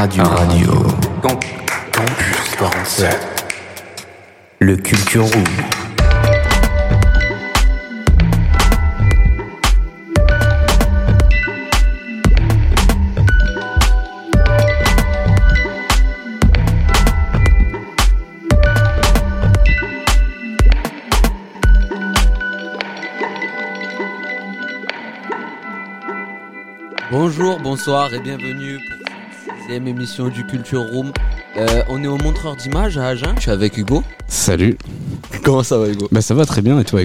Radio. Radio. Campus 47. Le Culture Room. Bonjour, bonsoir et bienvenue pour émission du Culture Room. Euh, on est au montreur d'images à Agen. Je suis avec Hugo. Salut. Comment ça va Hugo? Bah ça va très bien et toi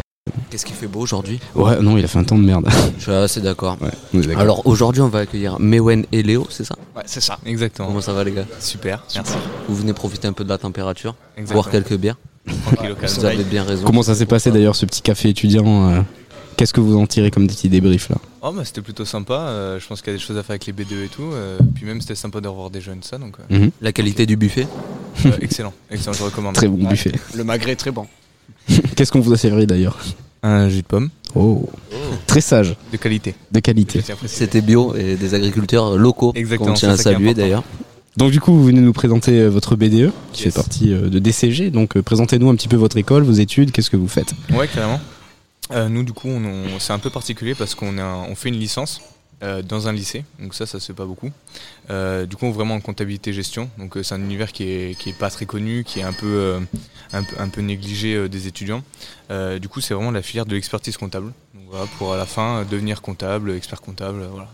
Qu'est-ce qu'il fait beau aujourd'hui? Ouais, non, il a fait un temps de merde. Je suis assez d'accord. Ouais. Alors aujourd'hui on va accueillir Mewen et Léo, c'est ça? Ouais, c'est ça, exactement. Comment ça va les gars? Super, merci. Vous venez profiter un peu de la température, Exactement. boire quelques bières. Tranquille. Vous avez bien raison. Comment ça s'est passé d'ailleurs ce petit café étudiant euh, Qu'est-ce que vous en tirez comme petit débrief là? Oh, bah, c'était plutôt sympa. euh, je pense qu'il y a des choses à faire avec les B2 et tout. euh, puis même, c'était sympa de revoir des jeunes, ça. Donc, euh, Mhm. La qualité du buffet? Euh, excellent. Excellent, je recommande. Très bon buffet. Le magret est très bon. Qu'est-ce qu'on vous a servi d'ailleurs? Un jus de pomme Oh, très sage, de qualité. de qualité. C'était bio et des agriculteurs locaux Exactement, qu'on tient à saluer d'ailleurs. Donc du coup, vous venez nous présenter votre BDE, qui Yes. fait partie de DCG. Donc présentez-nous un petit peu votre école, vos études, qu'est-ce que vous faites? Ouais, carrément. Euh, nous, du coup, on, on- c'est un peu particulier parce qu'on est on fait une licence euh, dans un lycée. Donc ça, ça se fait pas beaucoup. Euh, du coup, vraiment en comptabilité gestion. Donc c'est un univers qui est, est pas très connu, qui est un peu, négligé des étudiants. Du coup, c'est vraiment la filière de l'expertise comptable. Pour à la fin devenir comptable, expert comptable. Voilà.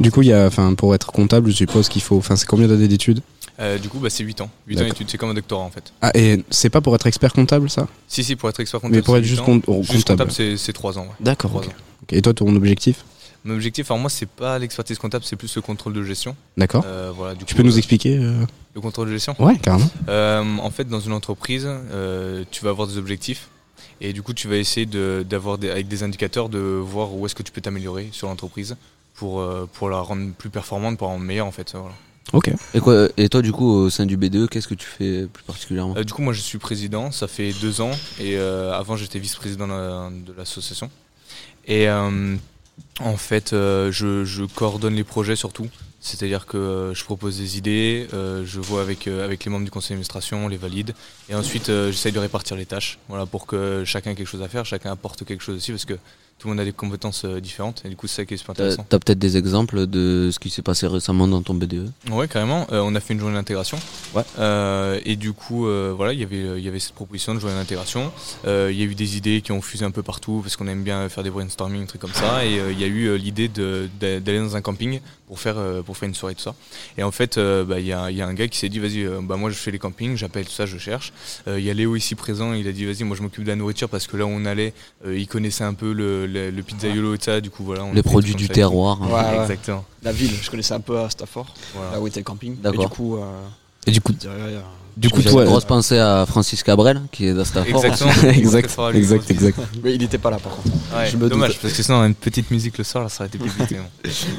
Du coup, y a, pour être comptable, je suppose qu'il faut, enfin, c'est combien d'années d'études? Euh, du coup, bah, c'est 8 ans. 8 ans d'études, c'est comme un doctorat en fait. Ah, et c'est pas pour être expert comptable ça? Si, si, pour être expert comptable. Mais pour être 8 juste comptable. c'est c'est 3 ans. ouais. D'accord. Et toi, ton objectif? Mon objectif, alors moi, c'est pas l'expertise comptable, c'est plus le contrôle de gestion. D'accord. Euh, voilà, Tu coup, peux nous euh, expliquer le contrôle de gestion? Ouais, carrément. En fait, dans une entreprise, tu vas avoir des objectifs et du coup, tu vas essayer d'avoir des, avec des indicateurs de voir où est-ce que tu peux t'améliorer sur l'entreprise pour, pour la rendre plus performante, pour la rendre meilleure en fait. Voilà. Ok. Et, quoi, et toi du coup au sein du BDE, qu'est-ce que tu fais plus particulièrement? Euh, du coup, moi, je suis président, ça fait deux ans et euh, avant, j'étais vice-président de la- de l'association. Et euh, en fait, euh, je, je coordonne les projets surtout. C'est-à-dire que je propose des idées, euh, je vois avec, euh, avec les membres du conseil d'administration, on les valide, et ensuite euh, j'essaye de répartir les tâches, voilà, pour que chacun ait quelque chose à faire, chacun apporte quelque chose aussi, parce que tout le monde a des compétences euh, différentes, et du coup c'est ça qui est super intéressant. t'as peut-être des exemples de ce qui s'est passé récemment dans ton BDE Ouais, carrément. Euh, on a fait une journée d'intégration. Ouais. Euh, et du coup, euh, voilà, il y avait, il y avait cette proposition de journée d'intégration. Il y a eu des idées qui ont fusé un peu partout parce qu'on aime bien faire des brainstorming, des trucs comme ça. Et il y a eu l'idée d'aller dans un camping pour faire, euh, pour faire une soirée, tout ça. Et en fait, euh, bah, il y, a, il y a un gars qui s'est dit, vas-y, euh, bah, moi je fais les campings, j'appelle tout ça, je cherche. Euh, Il y a Léo ici présent, il a dit, vas-y, moi je m'occupe de la nourriture parce que là où on allait, euh, il connaissait un peu le, le, le pizzaiolo et tout ça. Du coup, voilà. on a Les fait produits du terroir. hein. Ouais, ouais. Exactement. La ville, je connaissais un peu à Stafford, Voilà. là où était le camping. D'accord. Et du coup, euh, Et du coup, derrière, il y a- du coup, toi, une grosse pensée à Francis Cabrel qui est d'Astaffort. Exactement. exact, exact, bise. exact. Mais il était pas là par contre. Ouais, Je me dommage, doute. parce que sinon, une petite musique le soir, là, ça aurait été plus vite.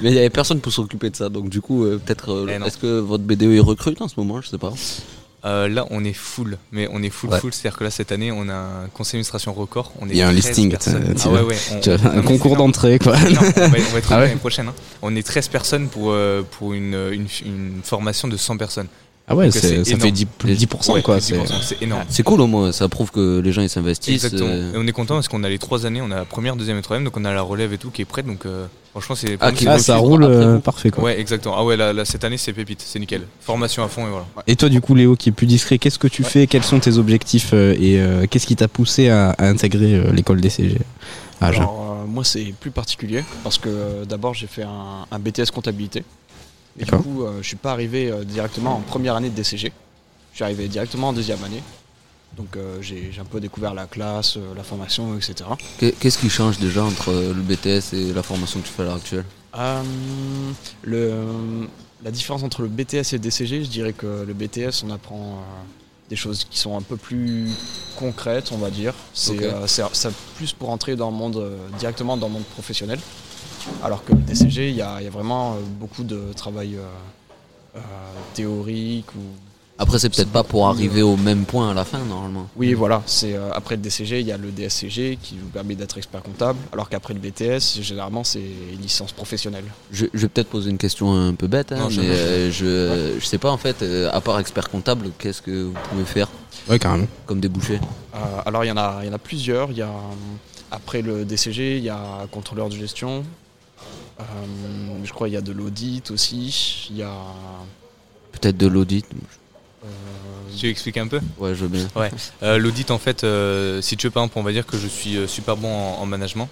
mais il n'y avait personne pour s'occuper de ça. Donc du coup, euh, peut-être. euh, Eh. Est-ce que votre BDE est recrute en ce moment Je sais pas. Euh, là, on est full, mais on est full, Ouais. full. C'est-à-dire que là, cette année, on a un conseil d'administration record. On est Il y a un 13 listing, Ah tu ouais, on- non, un concours d'entrée, quoi. Non, on va, on va être Ah l'année prochaine. hein. On est 13 personnes pour, euh, pour une, une, une formation de 100 personnes. Ah ouais, ça fait énorme. 10%, plus de 10% Ouais, quoi. c'est- 10%, C'est énorme. C'est cool au moins. Ça prouve que les gens ils s'investissent. Exactement. euh. Et on est content parce qu'on a les trois années, on a la première, deuxième et troisième, donc on a la relève et tout qui est prête. Donc euh, franchement, c'est. Ah, Ah, ça roule après euh, parfait quoi. Ouais, exactement. Ah ouais, là, là, cette année, c'est pépite, c'est nickel. Formation à fond et voilà. Et toi, du coup, Léo, qui est plus discret, qu'est-ce que tu fais? Quels sont tes objectifs euh, et euh, qu'est-ce qui t'a poussé à, à intégrer euh, l'école DCG à Agen? Alors, euh, moi, c'est plus particulier parce que euh, d'abord, j'ai fait un, un BTS comptabilité. Et du coup, euh, je suis pas arrivé euh, directement en première année de DCG. Je suis arrivé directement en deuxième année. Donc, euh, j'ai j'ai un peu découvert la classe, euh, la formation, etc. Qu'est- Qu'est-ce qui change déjà entre euh, le BTS et la formation que tu fais à l'heure actuelle? Euh, le, la différence entre le BTS et le DCG, je dirais que le BTS, on apprend euh, des choses qui sont un peu plus concrètes, on va dire. C'est Ok. euh, c'est- c'est plus pour entrer dans le monde, euh, directement dans le monde professionnel. Alors que le DCG, il y a, il y a vraiment euh, beaucoup de travail euh, euh, théorique ou Après, c'est peut-être pas pour arriver au même point à la fin, normalement. Oui, voilà. C'est euh, après le DCG, il y a le DSCG qui vous permet d'être expert comptable, alors qu'après le BTS, généralement, c'est licence professionnelle. Je, je vais peut-être poser une question un peu bête, hein, Non, je- mais euh, je, je sais pas en fait, euh, à part expert comptable, qu'est-ce que vous pouvez faire Ouais, carrément. comme débouché Euh, alors il y en a, il y en a plusieurs. Il y a après le DCG, il y a contrôleur de gestion. Euh, je crois qu'il y a de l'audit aussi. Il y a Peut-être de l'audit euh, Tu veux expliquer un peu Ouais, je veux bien. Euh, L'audit, en fait, euh, si tu veux, par exemple, on va dire que je suis super bon en, en management.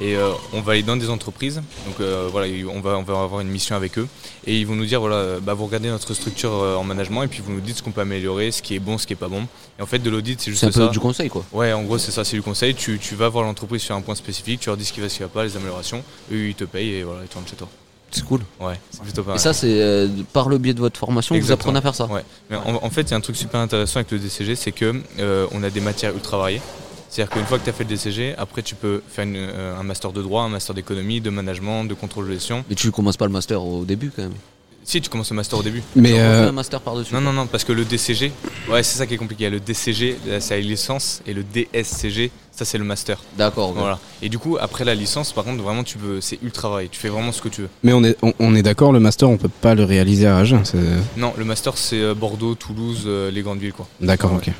Et euh, on va aller dans des entreprises, donc euh, voilà, on va, on va avoir une mission avec eux, et ils vont nous dire voilà, bah, vous regardez notre structure euh, en management, et puis vous nous dites ce qu'on peut améliorer, ce qui est bon, ce qui est pas bon. Et en fait, de l'audit, c'est juste C'est un peu ça. du conseil quoi. Ouais, en gros, c'est ça, c'est du conseil. Tu, tu vas voir l'entreprise sur un point spécifique, tu leur dis ce qui va, ce qui va pas, les améliorations, eux ils te payent et voilà, ils tournent chez toi. C'est cool. Ouais, c'est plutôt pas Et ça, c'est euh, par le biais de votre formation vous apprenez à faire ça. Ouais. Mais en, en fait, il y a un truc super intéressant avec le DCG, c'est que euh, on a des matières ultra variées. C'est-à-dire qu'une fois que tu as fait le DCG, après tu peux faire une- euh, un master de droit, un master d'économie, de management, de contrôle de gestion. Mais tu commences pas le master au début quand même. Si tu commences le master au début. Mais Tu euh, un master par-dessus. Non, non, non, parce que le DCG, ouais, c'est ça qui est compliqué. Le DCG, c'est la licence, et le DSCG, ça c'est le master. D'accord. ok. Voilà. Et du coup, après la licence, par contre, vraiment, tu veux, c'est ultra varié. Tu fais vraiment ce que tu veux. mais on est, on, on est d'accord, le master, on peut pas le réaliser à Agen. Non, le master, c'est euh, Bordeaux, Toulouse, euh, les grandes villes, quoi. D'accord, Ouais. ok.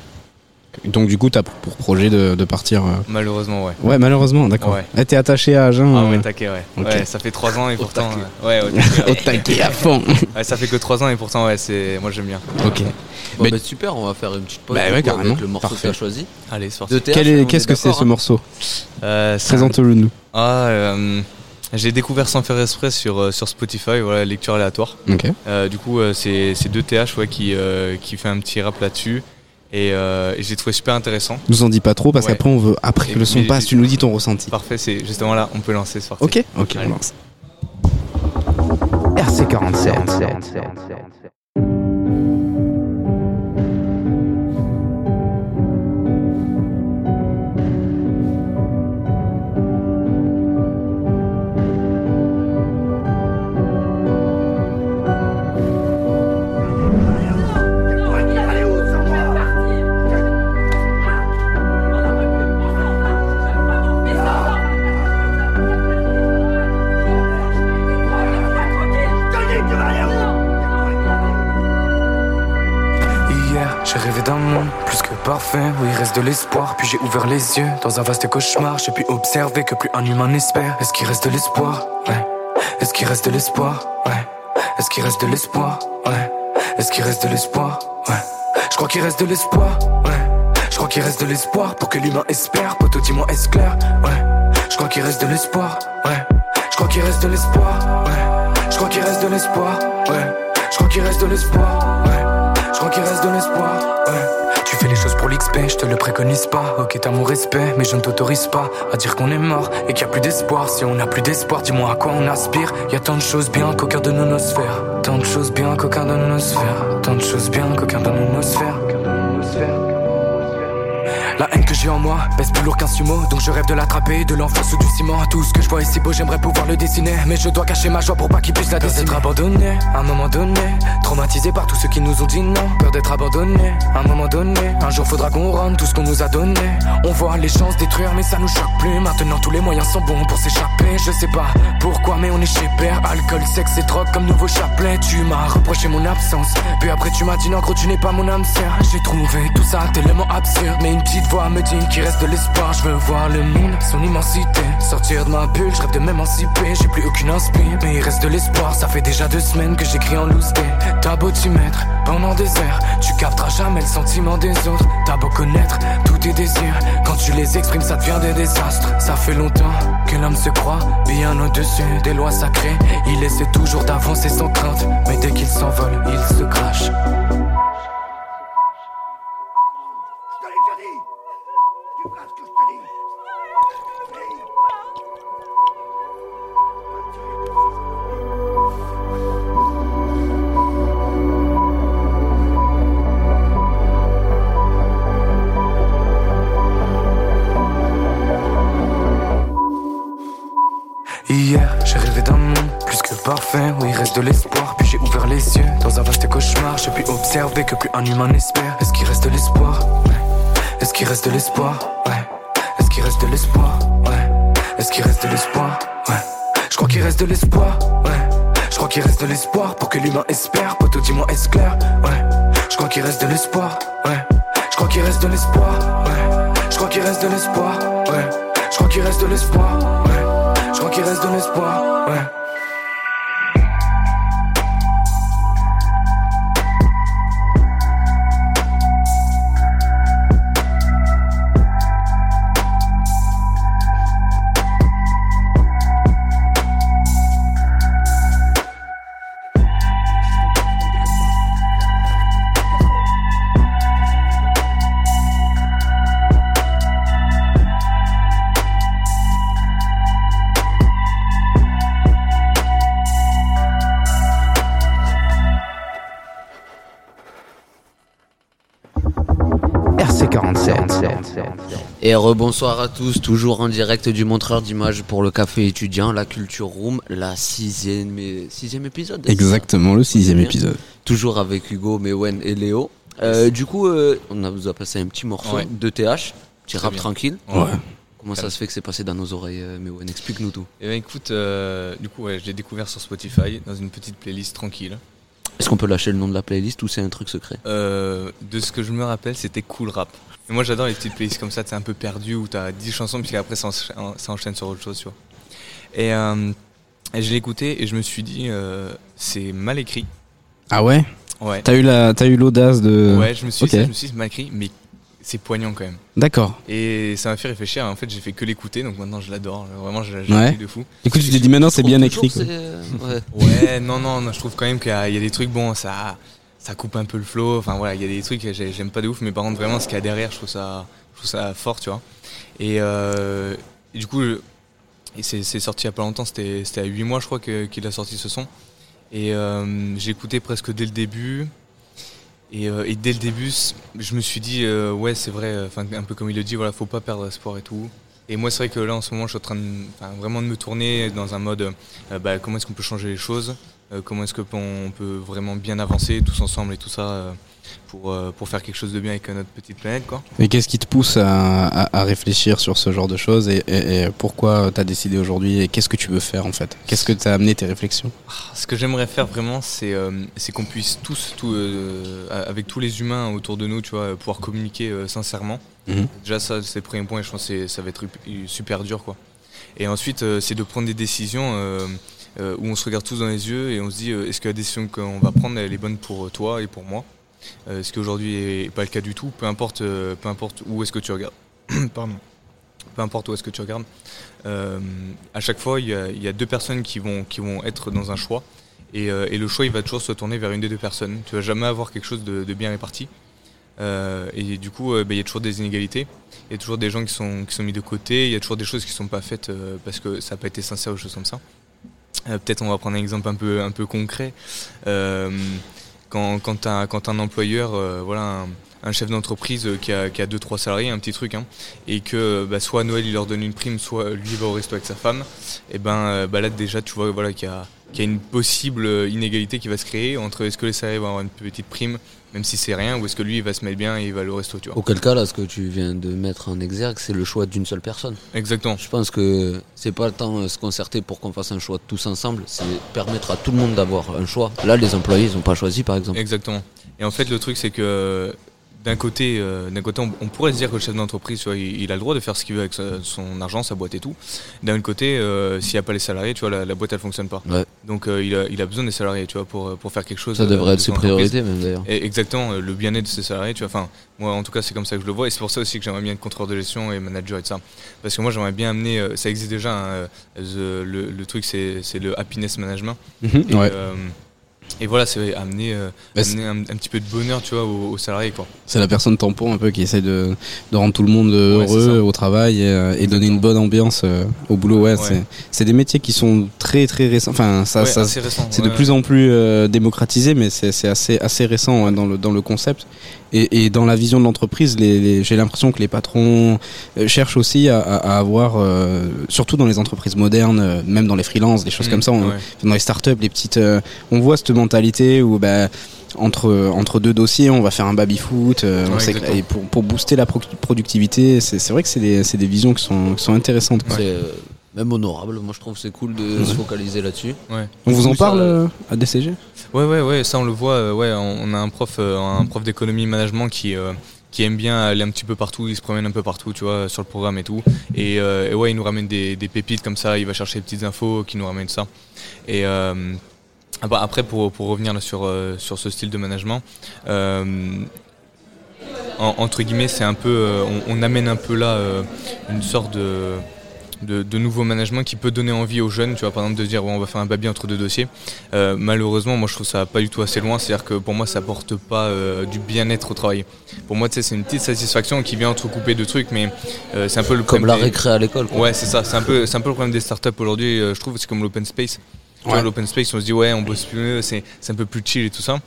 Donc du coup, t'as pour pour projet de, de partir. euh, Malheureusement, ouais. Ouais, malheureusement, d'accord. Ouais. Eh, T'es attaché à Agen. Ah euh, ouais, taquet, ouais. Ouais, ça fait 3 ans et Au pourtant. taquet. euh, ouais, au taquet, ouais. Au taquet à fond. Ouais, ça fait que 3 ans et pourtant, ouais, c'est moi j'aime bien. ok. Bon, Mais- bah, super, on va faire une petite pause Bah ouais, carrément. avec le morceau Parfait. que tu as choisi. Allez, c'est parti. Qu'est-ce que c'est ce hein. morceau Euh, Présente-le nous. Ah, euh, j'ai découvert sans faire exprès sur, euh, sur Spotify, voilà, lecture aléatoire. Ok. Euh, du coup, euh, c'est c'est 2TH ouais, qui, euh, qui fait un petit rap là-dessus. Et, euh, et j'ai trouvé super intéressant. Nous en dis pas trop parce Ouais. qu'après on veut après Et que le son passe, tu nous dis ton ressenti. Parfait, c'est justement là, on peut lancer ce parti. Ok. Ok. Allez. on lance. RC47. J'ai rêvé d'un monde plus que parfait où il reste de l'espoir. Puis j'ai ouvert les yeux dans un vaste cauchemar. J'ai pu observer que plus un humain n'espère. Est-ce qu'il reste de l'espoir Ouais. Est-ce qu'il reste de l'espoir Ouais. Est-ce qu'il reste de l'espoir Ouais. Est-ce qu'il reste de l'espoir Ouais. Je crois qu'il reste de l'espoir Ouais. Je crois qu'il reste de l'espoir pour que l'humain espère. Poto, dis-moi, est-ce clair Ouais. Je crois qu'il reste de l'espoir Ouais. Je crois qu'il reste de l'espoir Ouais. Je crois qu'il reste de l'espoir Ouais. Je crois qu'il reste de l'espoir. Je crois qu'il reste de l'espoir. Tu fais les choses pour l'XP, je te le préconise pas. Ok, t'as mon respect, mais je ne t'autorise pas à dire qu'on est mort et qu'il y a plus d'espoir. Si on n'a plus d'espoir, dis-moi à quoi on aspire. Y a tant de choses bien qu'aucun de nonosphère. Tant de choses bien qu'aucun de nonosphère. Tant de choses bien qu'aucun de nonosphère. La haine que j'ai en moi pèse plus lourd qu'un sumo. Donc je rêve de l'attraper, de l'enfer sous du ciment. Tout ce que je vois est si beau, j'aimerais pouvoir le dessiner. Mais je dois cacher ma joie pour pas qu'il puisse la dessiner Peur d'être abandonné, à un moment donné. Traumatisé par tous ceux qui nous ont dit non. Peur d'être abandonné, à un moment donné. Un jour faudra qu'on rende tout ce qu'on nous a donné. On voit les se détruire mais ça nous choque plus. Maintenant tous les moyens sont bons pour s'échapper. Je sais pas pourquoi mais on est chez père. Alcool, sexe et drogue comme nouveau chapelet. Tu m'as reproché mon absence. Puis après tu m'as dit non gros tu n'es pas mon âme sœur. J'ai trouvé tout ça tellement absurde. Mais une petite voix me dit qu'il reste de l'espoir. Je veux voir le monde, son immensité. Sortir de ma bulle, je rêve de m'émanciper. J'ai plus aucune inspi, mais il reste de l'espoir. Ça fait déjà deux semaines que j'écris en loose day. T'as beau t'y mettre pendant des heures Tu capteras jamais le sentiment des autres. T'as beau connaître tous tes désirs. Quand tu les exprimes ça devient des désastres. Ça fait longtemps que l'homme se croit Bien au-dessus des lois sacrées. Il essaie toujours d'avancer sans crainte Mais dès qu'il s'envole, il se crache de l'espoir. Puis j'ai ouvert les yeux dans un vaste cauchemar. J'ai pu observer que plus un humain n'espère. Est-ce qu'il reste de l'espoir. Est-ce qu'il reste de l'espoir Ouais. Est-ce qu'il reste de l'espoir. Est-ce qu'il reste de l'espoir. Je crois qu'il reste de l'espoir Ouais. Je crois qu'il reste de l'espoir pour que l'humain espère. Poto, dis-moi, est-ce clair Ouais. Je crois qu'il reste de l'espoir Ouais. Je crois qu'il reste de l'espoir Ouais. Je crois qu'il reste de l'espoir Ouais. Je crois qu'il reste de l'espoir Ouais. Je crois qu'il reste de l'espoir Ouais. Et rebonsoir à tous, toujours en direct du montreur d'images pour le café étudiant, la culture room, la sixième, sixième épisode. Exactement, le sixième Bien. épisode. Toujours avec Hugo, Mewen et Léo. Euh, du coup, euh, on a, vous a passé un petit morceau Ouais. de TH, petit rap bien. tranquille. Ouais. Comment ça se fait que c'est passé dans nos oreilles, euh, Mewen Explique-nous tout. Et ben écoute, euh, du coup, ouais, je l'ai découvert sur Spotify dans une petite playlist tranquille. Est-ce qu'on peut lâcher le nom de la playlist ou c'est un truc secret Euh, de ce que je me rappelle, c'était Cool Rap. Et moi, j'adore les petites playlists comme ça, c'est un peu perdu où t'as 10 chansons, puis après, ça, encha- ça enchaîne sur autre chose, tu vois. Et, euh, et je l'ai écouté et je me suis dit, euh, c'est mal écrit. Ah ouais? Ouais. T'as eu la, t'as eu l'audace de. Ouais, je me suis dit, ok. ça, je me suis dit, c'est mal écrit, mais c'est poignant quand même. D'accord. Et ça m'a fait réfléchir. En fait, j'ai fait que l'écouter, donc maintenant je l'adore. Vraiment, je Ouais. l'ai de fou. Du coup, tu t'es dit maintenant c'est bien toujours, écrit. quoi. euh, ouais. Ouais, non, non, non, je trouve quand même qu'il y, a il y a des trucs, bon, ça, ça coupe un peu le flow. Enfin voilà, il y a des trucs que j'ai- j'aime pas de ouf, mais par contre, vraiment, ce qu'il y a derrière, je trouve ça, je trouve ça fort, tu vois. Et, euh, et du coup, c'est sorti il y a pas longtemps, c'était c'était à 8 mois, je crois, que- qu'il a sorti ce son. Et euh, j'ai écouté presque dès le début. Et, euh, et dès le début, je me suis dit, euh, ouais, c'est vrai, un peu comme il le dit, voilà, faut pas perdre espoir et tout. Et moi, c'est vrai que là, en ce moment, je suis en train de, vraiment de me tourner dans un mode, euh, bah, comment est-ce qu'on peut changer les choses, comment est-ce qu'on peut vraiment bien avancer tous ensemble et tout ça pour, euh, pour faire quelque chose de bien avec notre petite planète, quoi. Et qu'est-ce qui te pousse à, à- à réfléchir sur ce genre de choses et, et- et pourquoi t'as décidé aujourd'hui et qu'est-ce que tu veux faire en fait? Qu'est-ce que t'as amené tes réflexions? Ce que j'aimerais faire vraiment, c'est euh, qu'on puisse tous, tout, euh, avec tous les humains autour de nous, tu vois, pouvoir communiquer euh, sincèrement. Mhm. Déjà, ça, c'est le premier point et je pense que ça va être super dur, quoi. Et ensuite, c'est de prendre des décisions euh, où on se regarde tous dans les yeux et on se dit euh, est-ce que la décision qu'on va prendre, elle est bonne pour toi et pour moi? Euh, Ce qui aujourd'hui est pas le cas du tout, peu importe, euh, peu importe où est-ce que tu regardes. Pardon. Peu importe où est-ce que tu regardes. Euh, à chaque fois, il y, a- deux personnes qui vont, qui vont être dans un choix. Et, le choix, il va toujours se tourner vers une des deux personnes. Tu vas jamais avoir quelque chose de, bien réparti. Et du coup, bah, il y a toujours des inégalités. Il y a toujours des gens qui sont, qui sont mis de côté. Il y a toujours des choses qui sont pas faites parce que ça n'a pas été sincère ou choses comme ça. Peut-être on va prendre un exemple un peu, un peu concret. Euh, quand quand as, un employeur, euh, voilà, un, chef d'entreprise euh, qui a, qui a deux trois salariés, un petit truc, hein, et que bah, soit à Noël il leur donne une prime, soit lui va au resto avec sa femme, et ben euh, bah, là déjà tu vois voilà, qu'il y y a une possible euh, inégalité qui va se créer entre est-ce que les salariés vont avoir une petite prime, même si c'est rien, ou est-ce que lui il va se mettre bien et il va aller au resto, tu vois. Auquel cas, là, ce que tu viens de mettre en exergue, c'est le choix d'une seule personne. Exactement. Je pense que c'est pas le temps de se concerter pour qu'on fasse un choix tous ensemble, c'est permettre à tout le monde d'avoir un choix. Là, les employés, ils ont pas choisi, par exemple. Exactement. Et en fait, le truc, c'est que d'un côté, euh, d'un côté on, on pourrait se dire que le chef d'entreprise, il, il a le droit de faire ce qu'il veut avec sa- son argent, sa boîte et tout. D'un autre côté, euh, s'il n'y a pas les salariés, tu vois, la, la boîte, elle fonctionne pas. Ouais. Donc, euh, il, a, il a besoin des salariés, tu vois, pour, pour faire quelque chose. Ça euh, devrait de être ses priorités, même d'ailleurs. Exactement, euh, le bien-être de ses salariés, tu vois. Enfin, moi, en tout cas, c'est comme ça que je le vois. Et c'est pour ça aussi que j'aimerais bien être contrôleur de gestion et manager et tout ça. Parce que moi, j'aimerais bien amener, euh, ça existe déjà, hein, euh, the- le, le truc, c'est c'est le happiness management. Et, Ouais. Et voilà, c'est amener, euh, Bah, amener un, un petit peu de bonheur, tu vois, aux, aux salariés, quoi. C'est la personne tampon un peu qui essaie de, de rendre tout le monde euh, Ouais, heureux au travail et, euh, et donner une bonne ambiance euh, au boulot. Ouais, Ouais. c'est des métiers qui sont très très récents. Enfin, ça, c'est de plus en plus euh, démocratisé, mais c'est assez assez récent dans le dans le concept. Et, et dans la vision de l'entreprise, les, les- j'ai l'impression que les patrons euh, cherchent aussi à, à- à avoir, euh, surtout dans les entreprises modernes, euh, même dans les freelances, des choses Mm, comme ça, on- ouais. dans les startups, les petites, euh, on voit cette mentalité où bah, entre entre deux dossiers, on va faire un baby foot. euh, Ouais, et pour, pour booster la pro- productivité, c'est c'est vrai que c'est des, c'est des visions qui sont, qui sont intéressantes. quoi. Euh, même honorable. Moi, je trouve c'est cool de se focaliser là-dessus. On vous en ça- parle euh, à DCG Ouais, ouais, ouais, ça on le voit. euh, ouais, on on a un prof, euh, un prof d'économie management qui euh, qui aime bien aller un petit peu partout. Il se promène un peu partout, tu vois, sur le programme et tout. Et, euh, et ouais, il nous ramène des, des pépites comme ça. Il va chercher des petites infos qui nous ramènent ça. Et euh, après, pour, pour revenir là sur euh, sur ce style de management. euh, en- entre guillemets, c'est un peu, euh, on, on amène un peu là euh, une sorte de, de, de nouveau management qui peut donner envie aux jeunes, tu vois, par exemple de dire ouais, on va faire un baby entre deux dossiers. Euh, malheureusement, moi je trouve ça pas du tout assez loin, c'est-à-dire que pour moi ça apporte pas euh, du bien-être au travail. Pour moi, tu sais, c'est une petite satisfaction qui vient entrecouper de trucs, mais euh, c'est un peu le Comme problème la des- récré à l'école. quoi. Ouais, c'est ça. C'est un peu, c'est un peu le problème des startups aujourd'hui. euh, je trouve c'est comme l'open space. Tu vois, Ouais. l'open space, on se dit ouais, on bosse plus, mieux, c'est, c'est un peu plus chill et tout ça.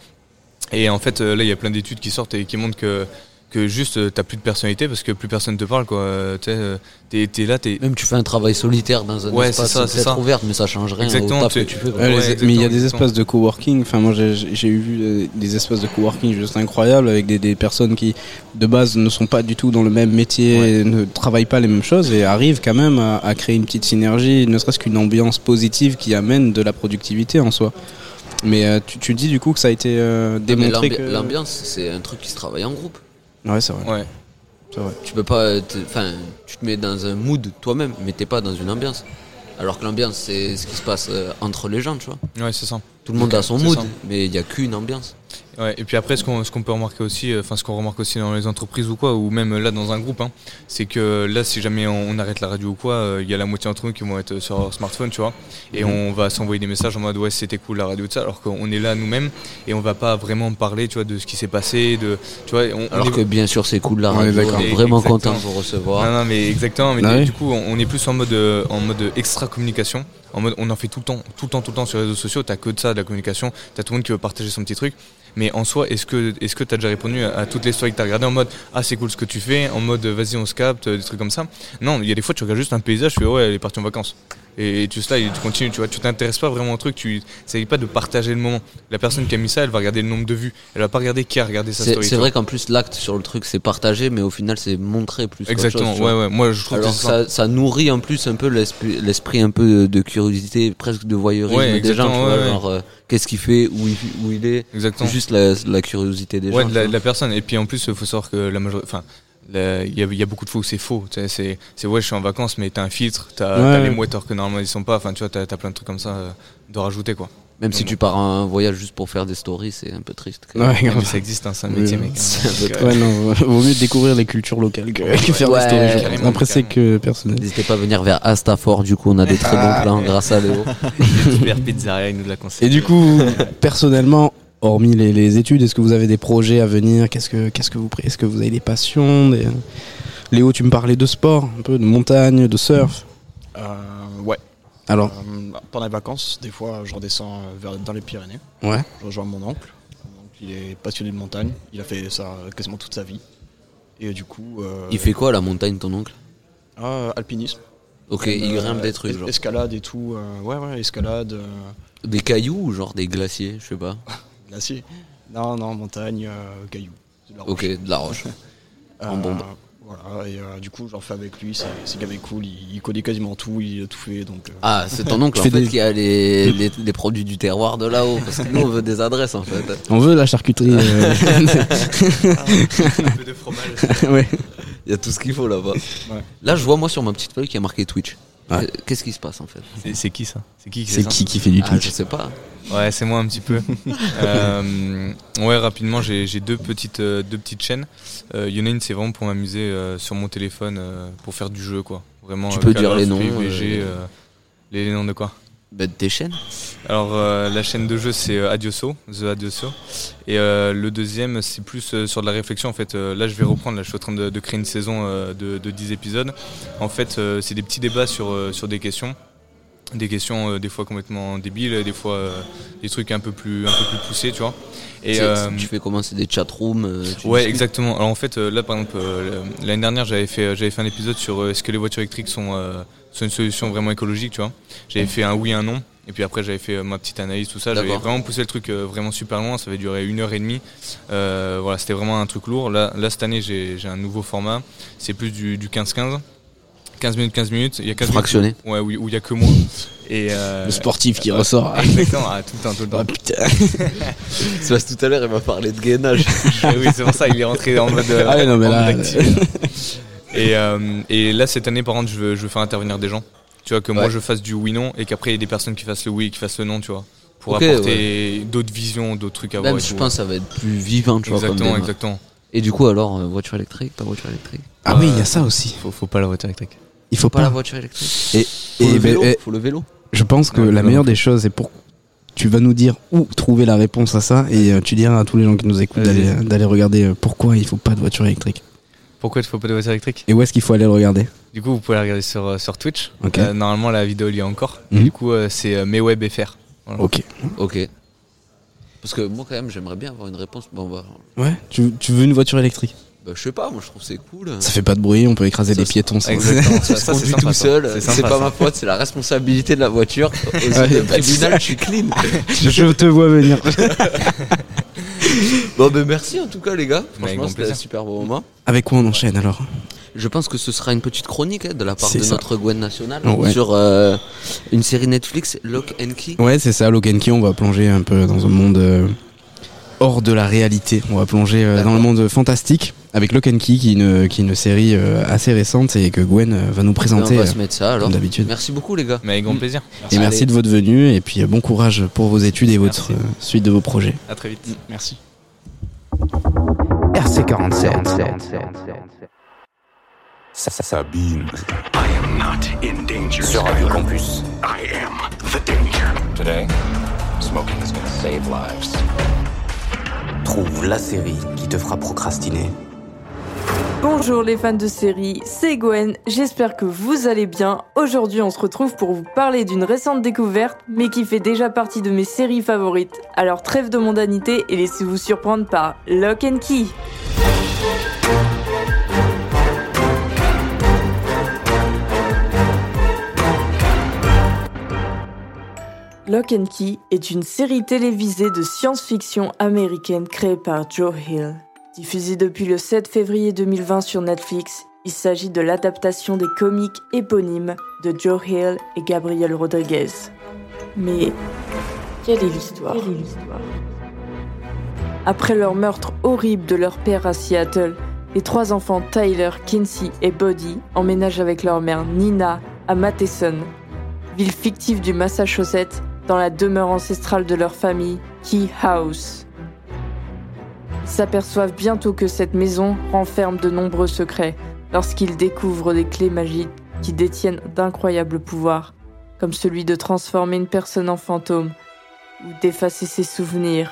Et en fait, euh, là, il y a plein d'études qui sortent et qui montrent que que juste euh, t'as plus de personnalité parce que plus personne te parle quoi. Euh, Tu sais, euh, t'es, t'es là, t'es. Même tu fais un travail solitaire dans un Ouais, espace c'est ça, c'est peut-être ça. ouvert, mais ça change rien Exactement, au taf tu- que tu fais. Ouais, Ouais, mais il y a des espaces de coworking. Enfin, moi, j'ai j'ai eu euh, des espaces de coworking juste incroyables avec des, des personnes qui, de base, ne sont pas du tout dans le même métier, et ne travaillent pas les mêmes choses et arrivent quand même à, à créer une petite synergie, ne serait-ce qu'une ambiance positive qui amène de la productivité en soi. Mais euh, tu, tu dis du coup que ça a été euh, Mais démontré que. L'ambiance, c'est un truc qui se travaille en groupe. Ouais, c'est vrai. Ouais. c'est vrai. Tu peux pas. te- Enfin, tu te mets dans un mood toi-même, mais t'es pas dans une ambiance. Alors que l'ambiance, c'est ce qui se passe euh, entre les gens, tu vois. Ouais, c'est ça. Tout le monde a son mood, ça. mais il y a qu'une ambiance. Ouais, et puis après, ce qu'on peut remarquer aussi, euh, enfin ce qu'on remarque aussi dans les entreprises ou quoi, ou même là dans un groupe, hein, c'est que là, si jamais on, on arrête la radio ou quoi, euh, il y a la moitié d'entre nous qui vont être sur leur smartphone, tu vois, et on va s'envoyer des messages en mode ouais c'était cool la radio tout ça, alors qu'on est là nous-mêmes et on va pas vraiment parler, tu vois, de ce qui s'est passé, de, tu vois, on, on Alors est- que bien sûr, c'est cool la radio. d'accord. On est vraiment Exactement. content de vous recevoir. Non, non, mais exactement. Mais Ah du- oui. du coup, on, est plus en mode, euh, en mode extra communication. En mode, on en fait tout le temps, tout le temps, tout le temps sur les réseaux sociaux. T'as que de ça, de la communication. T'as tout le monde qui veut partager son petit truc. Mais en soi, est-ce que, est-ce que t'as déjà répondu à, toutes les stories que t'as regardées en mode, ah c'est cool ce que tu fais, en mode, vas-y on se capte, des trucs comme ça? Non, il y a des fois tu regardes juste un paysage, tu fais ouais, elle est partie en vacances. Et tu là, et tu continues, tu vois, tu t'intéresses pas vraiment au truc, tu n'essayes pas de partager le moment. La personne qui a mis ça, elle va regarder le nombre de vues, elle va pas regarder qui a regardé sa C'est story. c'est vrai qu'en plus, l'acte sur le truc, c'est partagé, mais au final, c'est montré plus. Exactement, chose, ouais, ouais. Moi, je trouve Alors que ça. ça, nourrit en plus un peu l'esprit un peu de, curiosité, presque de voyeurisme Ouais, des gens, tu vois, ouais, ouais. genre euh, qu'est-ce qu'il fait, où il, où il est, Exactement. juste la, la curiosité des Ouais, gens. de la, de personne. Et puis en plus, il faut savoir que la majorité. Enfin, il y, a- il y a beaucoup de fois où c'est faux. C'est ouais, je suis en vacances, mais t'as un filtre, t'as Ouais. les mouettes alors que normalement ils sont pas. Enfin, tu vois, t'as as plein de trucs comme ça euh, de rajouter quoi. Même si tu pars en voyage juste pour faire des stories, c'est un peu triste. quand Ouais, même. Ouais, grave. mais ça existe, hein, c'est un métier, mec. hein. C'est un peu Donc, triste. Ouais, non, vaut mieux découvrir les cultures locales que, que faire Ouais, des stories. carrément, Après, c'est que personnel. N'hésitez pas à venir vers Astafor, du coup, on a des très bons plans grâce à Léo. Super pizzeria, il nous l'a conseillé. Et du coup, personnellement, hormis les, les études, est-ce que vous avez des projets à venir Qu'est-ce que qu'est-ce que vous pré- Est-ce que vous avez des passions des- Léo, tu me parlais de sport, un peu de montagne, de surf. Euh, ouais. Alors, Euh, pendant les vacances, des fois, je redescends euh, vers, dans les Pyrénées. ouais. Je rejoins mon oncle. Mon oncle, il est passionné de montagne. Il a fait ça quasiment toute sa vie. Et euh, du coup. euh, Il fait quoi à la montagne, ton oncle? Ah, alpinisme. Ok, Euh, il grimpe des trucs, es- genre. Escalade et tout. euh, ouais, ouais, escalade. euh, Des cailloux ou genre des glaciers, je sais pas? glacier. Non, non, montagne, euh, cailloux. De la roche. Ok, de la roche. en bombe. Voilà, et euh, du coup, j'en fais avec lui. C'est c'est gavé cool. Il, il connaît quasiment tout. Il a tout fait. Donc, euh, Ah, c'est ton oncle en fais fait des- qui a les, les, les produits du terroir de là-haut. Parce que nous, on veut des adresses en fait. On veut la charcuterie. euh, un peu de fromage. ouais. Il y a tout ce qu'il faut là-bas. Ouais. Là, je vois moi sur ma petite feuille qui a marqué Twitch. Ouais. Euh, Qu'est-ce qui se passe en fait C'est- qui ça? C'est qui qui fait C'est ça? qui qui fait du ah, Twitch Je sais pas. Ouais, c'est moi un petit peu. Euh, ouais, rapidement, j'ai j'ai deux petites euh, deux petites chaînes. Euh, Il y en a une, c'est vraiment pour m'amuser euh, sur mon téléphone, euh, pour faire du jeu, quoi. Vraiment. Tu peux dire les noms, euh, euh, les noms de quoi? Bah, tes chaînes Alors euh, la chaîne de jeu c'est euh, Adioso, The Adioso. Et euh, le deuxième c'est plus sur de la réflexion en fait. Là je vais reprendre, là je suis en train de, créer une saison de, de 10 épisodes. En fait c'est des petits débats sur, sur des questions. Des questions des fois complètement débiles, des fois des trucs un peu plus, un peu plus poussés, tu vois. Et, C'est- euh, Tu fais comment C'est des chatrooms euh, tu Ouais, exactement. Alors en fait, euh, là par exemple, euh, l'année dernière, j'avais fait, j'avais fait un épisode sur est-ce que les voitures électriques sont, euh, sont une solution vraiment écologique, tu vois. J'avais fait un oui, un non. Et puis après, j'avais fait ma petite analyse, tout ça. J'avais vraiment poussé le truc vraiment super loin. Ça avait duré une heure et demie. Euh, voilà, c'était vraiment un truc lourd. Là, là cette année, j'ai j'ai un nouveau format. C'est plus du du 15-15. 15 minutes, 15 minutes. Il y a 15 Fractionné. minutes Ouais, où où il y a que moi. Et euh, Le sportif qui ressort. Exactement, ah, tout le temps, tout le temps. Ah, putain. Parce que tout à l'heure, il m'a parlé de gainage. Et oui, c'est pour ça il est rentré en mode, euh, Ah ouais, non, mais là, et, euh, et là, cette année, par contre, je veux, je veux faire intervenir des gens. Tu vois, que moi je fasse du oui-non et qu'après il y ait des personnes qui fassent le oui et qui fassent le non, tu vois. Pour apporter d'autres visions, d'autres trucs à voir. Même, je pense que ça va être plus vivant, tu vois. comme Exactement, exactement. Et du coup, alors, euh, voiture électrique, pas voiture électrique? Ah oui, il y a ça aussi. Faut, faut pas la voiture électrique. Il faut Pas la voiture électrique. Et, Faut et le ben, vélo. eh, Faut le vélo. je pense que Ouais, la meilleure des choses, c'est pour tu vas nous dire où trouver la réponse à ça et euh, tu diras à tous les gens qui nous écoutent Vas-y. d'aller d'aller regarder euh, pourquoi il faut pas de voiture électrique Pourquoi il faut pas de voiture électrique? Et où est-ce qu'il faut aller le regarder? Du coup, vous pouvez la regarder sur, euh, sur Twitch. Ok. Euh, normalement, la vidéo il y a encore. Mhm. Et du coup, euh, c'est euh, MesWebFR. Voilà. Ok. Ok. Parce que moi, quand même, j'aimerais bien avoir une réponse. Bon, bah, Ouais. Tu, tu veux une voiture électrique? Bah, je sais pas, moi, je trouve que c'est cool. Ça fait pas de bruit, on peut écraser Ça, des piétons. sans- Exactement. Ça, Ça, conduit tout seul. C'est pas ça. ma faute, c'est la responsabilité de la voiture. De tribunal, je suis clean. je te vois venir. Bon, ben merci en tout cas, les gars. Franchement, c'était un super bon moment. Avec quoi on enchaîne alors? Je pense que ce sera une petite chronique hein, de la part de ça. notre Gwen nationale Oh, ouais. sur euh, une série Netflix, Lock and Key. Ouais, c'est ça, Logan Key, on va plonger un peu dans un monde euh, hors de la réalité. On va plonger euh, dans le monde fantastique avec Logan Key, qui est une, qui est une série euh, assez récente et que Gwen euh, va nous Ben, présenter on va se mettre ça alors. comme d'habitude. Merci beaucoup, les gars. Mais avec grand plaisir. Et merci Allez. de votre venue et puis euh, bon courage pour vos études et votre euh, suite de vos projets. À très vite. Merci. RC47. Sabine. Sur Radio Campus. Today, smoking is gonna save lives. La série qui te fera procrastiner. Bonjour les fans de série, c'est Gwen, j'espère que vous allez bien. Aujourd'hui on se retrouve pour vous parler d'une récente découverte, mais qui fait déjà partie de mes séries favorites. Alors trêve de mondanité et laissez-vous surprendre par Lock and Key. Lock and Key est une série télévisée de science-fiction américaine créée par Joe Hill. Diffusée depuis le 7 février 2020 sur Netflix, il s'agit de l'adaptation des comics éponymes de Joe Hill et Gabriel Rodriguez. Mais quelle est l'histoire? Après leur meurtre horrible de leur père à Seattle, les trois enfants Tyler, Kinsey et Buddy emménagent avec leur mère Nina à Matheson, ville fictive du Massachusetts, dans la demeure ancestrale de leur famille, Key House. S'aperçoivent bientôt que cette maison renferme de nombreux secrets lorsqu'ils découvrent des clés magiques qui détiennent d'incroyables pouvoirs, comme celui de transformer une personne en fantôme ou d'effacer ses souvenirs.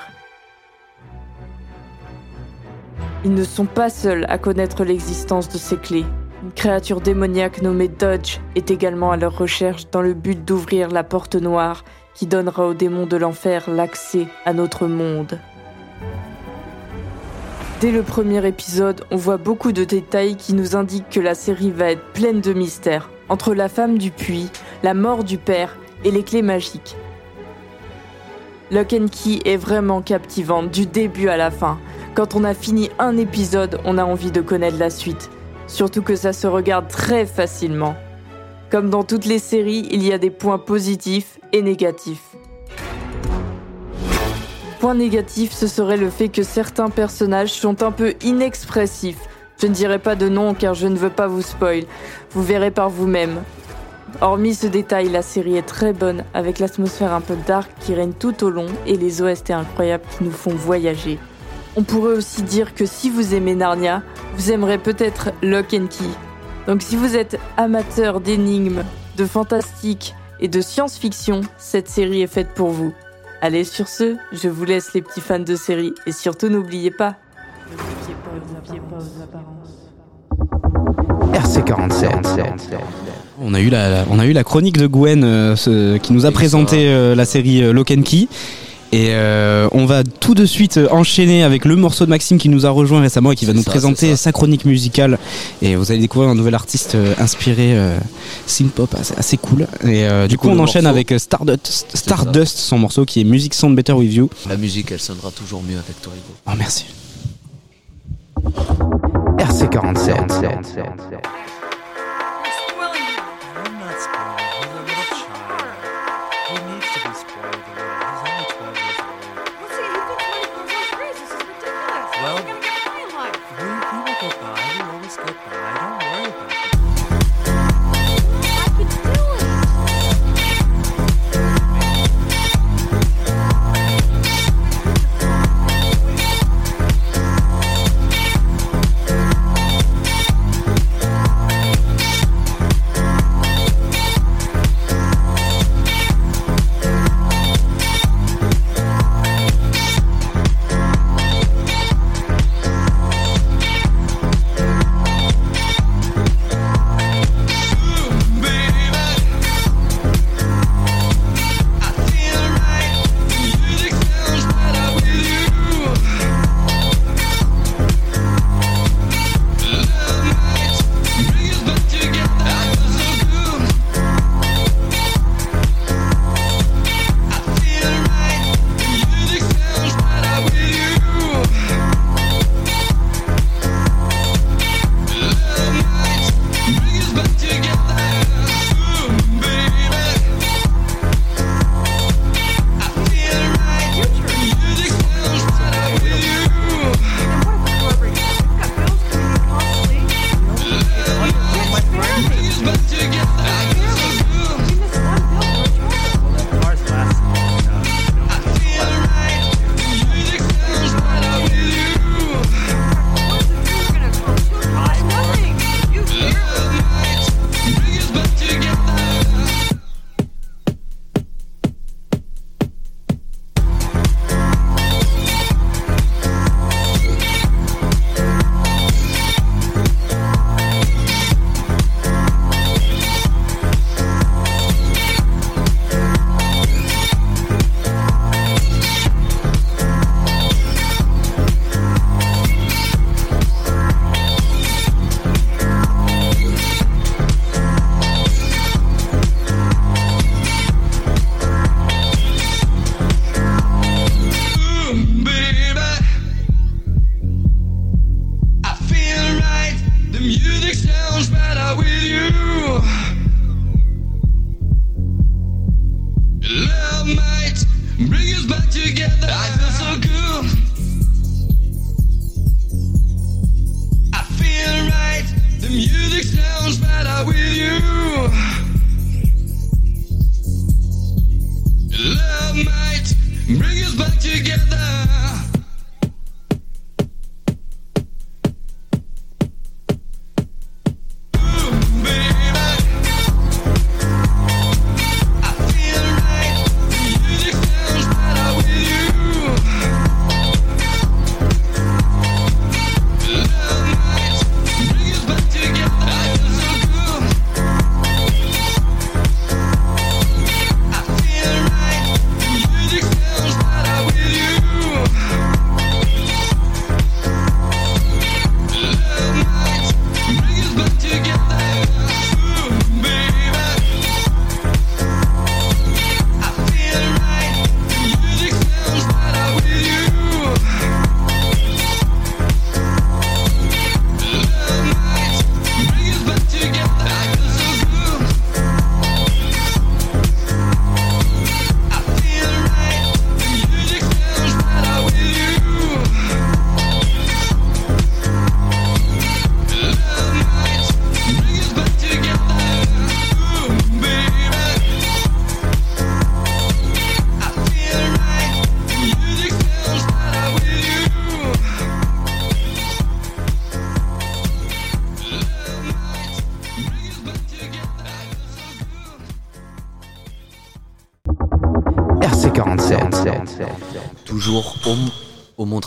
Ils ne sont pas seuls à connaître l'existence de ces clés. Une créature démoniaque nommée Dodge est également à leur recherche dans le but d'ouvrir la porte noire qui donnera aux démons de l'enfer l'accès à notre monde. Dès le premier épisode, on voit beaucoup de détails qui nous indiquent que la série va être pleine de mystères, entre la femme du puits, la mort du père et les clés magiques. Lock and Key est vraiment captivante du début à la fin. Quand on a fini un épisode, on a envie de connaître la suite. Surtout que ça se regarde très facilement. Comme dans toutes les séries, il y a des points positifs et négatifs. Point négatif, ce serait le fait que certains personnages sont un peu inexpressifs. Je ne dirai pas de nom car je ne veux pas vous spoil. Vous verrez par vous-même. Hormis ce détail, la série est très bonne, avec l'atmosphère un peu dark qui règne tout au long et les OST incroyables qui nous font voyager. On pourrait aussi dire que si vous aimez Narnia, vous aimerez peut-être Lock Key. Donc si vous êtes amateur d'énigmes, de fantastique et de science-fiction, cette série est faite pour vous. Allez, sur ce, je vous laisse les petits fans de série et surtout n'oubliez pas. Ne vous fiez pas aux apparences. RC47. On a eu la, on a eu la chronique de Gwen euh, ce- qui nous a présenté euh, la série euh, Lock and Key. Et euh, on va tout de suite euh, enchaîner avec le morceau de Maxime qui nous a rejoint récemment et qui va nous ça, présenter sa chronique musicale. Et vous allez découvrir un nouvel artiste euh, inspiré euh, synth-pop assez, assez cool. Et euh, du, Du coup, coup, on enchaîne morceau, avec Stardust, son morceau qui est Music Sound Better With You. La musique, elle sonnera toujours mieux avec toi, Hugo. Oh, merci. RC47. I'm not spoiling. He's a little child. He needs to be spoiled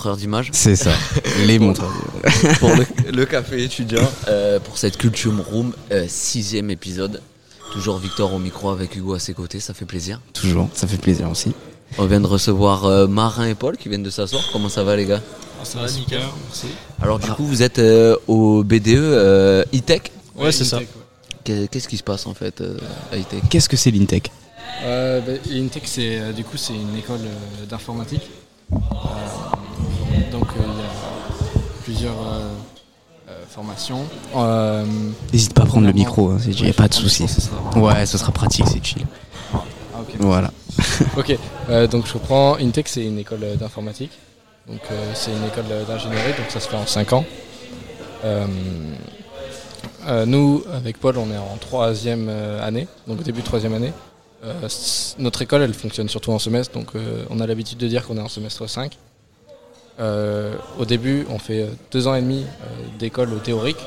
au montreur d'images. C'est ça, les montres. pour le, le café étudiant, euh, pour cette Culture Room, euh, sixième épisode. Toujours Victor au micro avec Hugo à ses côtés, ça fait plaisir. Toujours, ça fait plaisir aussi. On vient de recevoir euh, Marin et Paul qui viennent de s'asseoir. Comment ça va les gars? Ça va, nickel. Merci. Alors du coup vous êtes euh, au BDE euh, e-tech. Ouais, c'est ça. Qu'est- Qu'est-ce qui se passe en fait euh, à e-tech Qu'est-ce que c'est l'Intech Euh, bah, Intech, c'est euh, du coup c'est une école euh, d'informatique. Plusieurs euh, euh, formations. Euh, N'hésite pas à prendre le micro, il n'y Ouais, a pas de souci. Ouais, ce sera pratique, c'est chill. Ah, ok. Voilà. Ok, euh, donc je reprends. Intech, c'est une école d'informatique. Donc euh, c'est une école d'ingénierie, donc ça se fait en 5 ans. Euh, euh, nous, avec Paul, on est en troisième euh, année, donc au début de troisième année. Euh, notre école, elle fonctionne surtout en semestre, donc euh, on a l'habitude de dire qu'on est en semestre 5. Euh, au début, on fait euh, deux ans et demi euh, d'école théorique,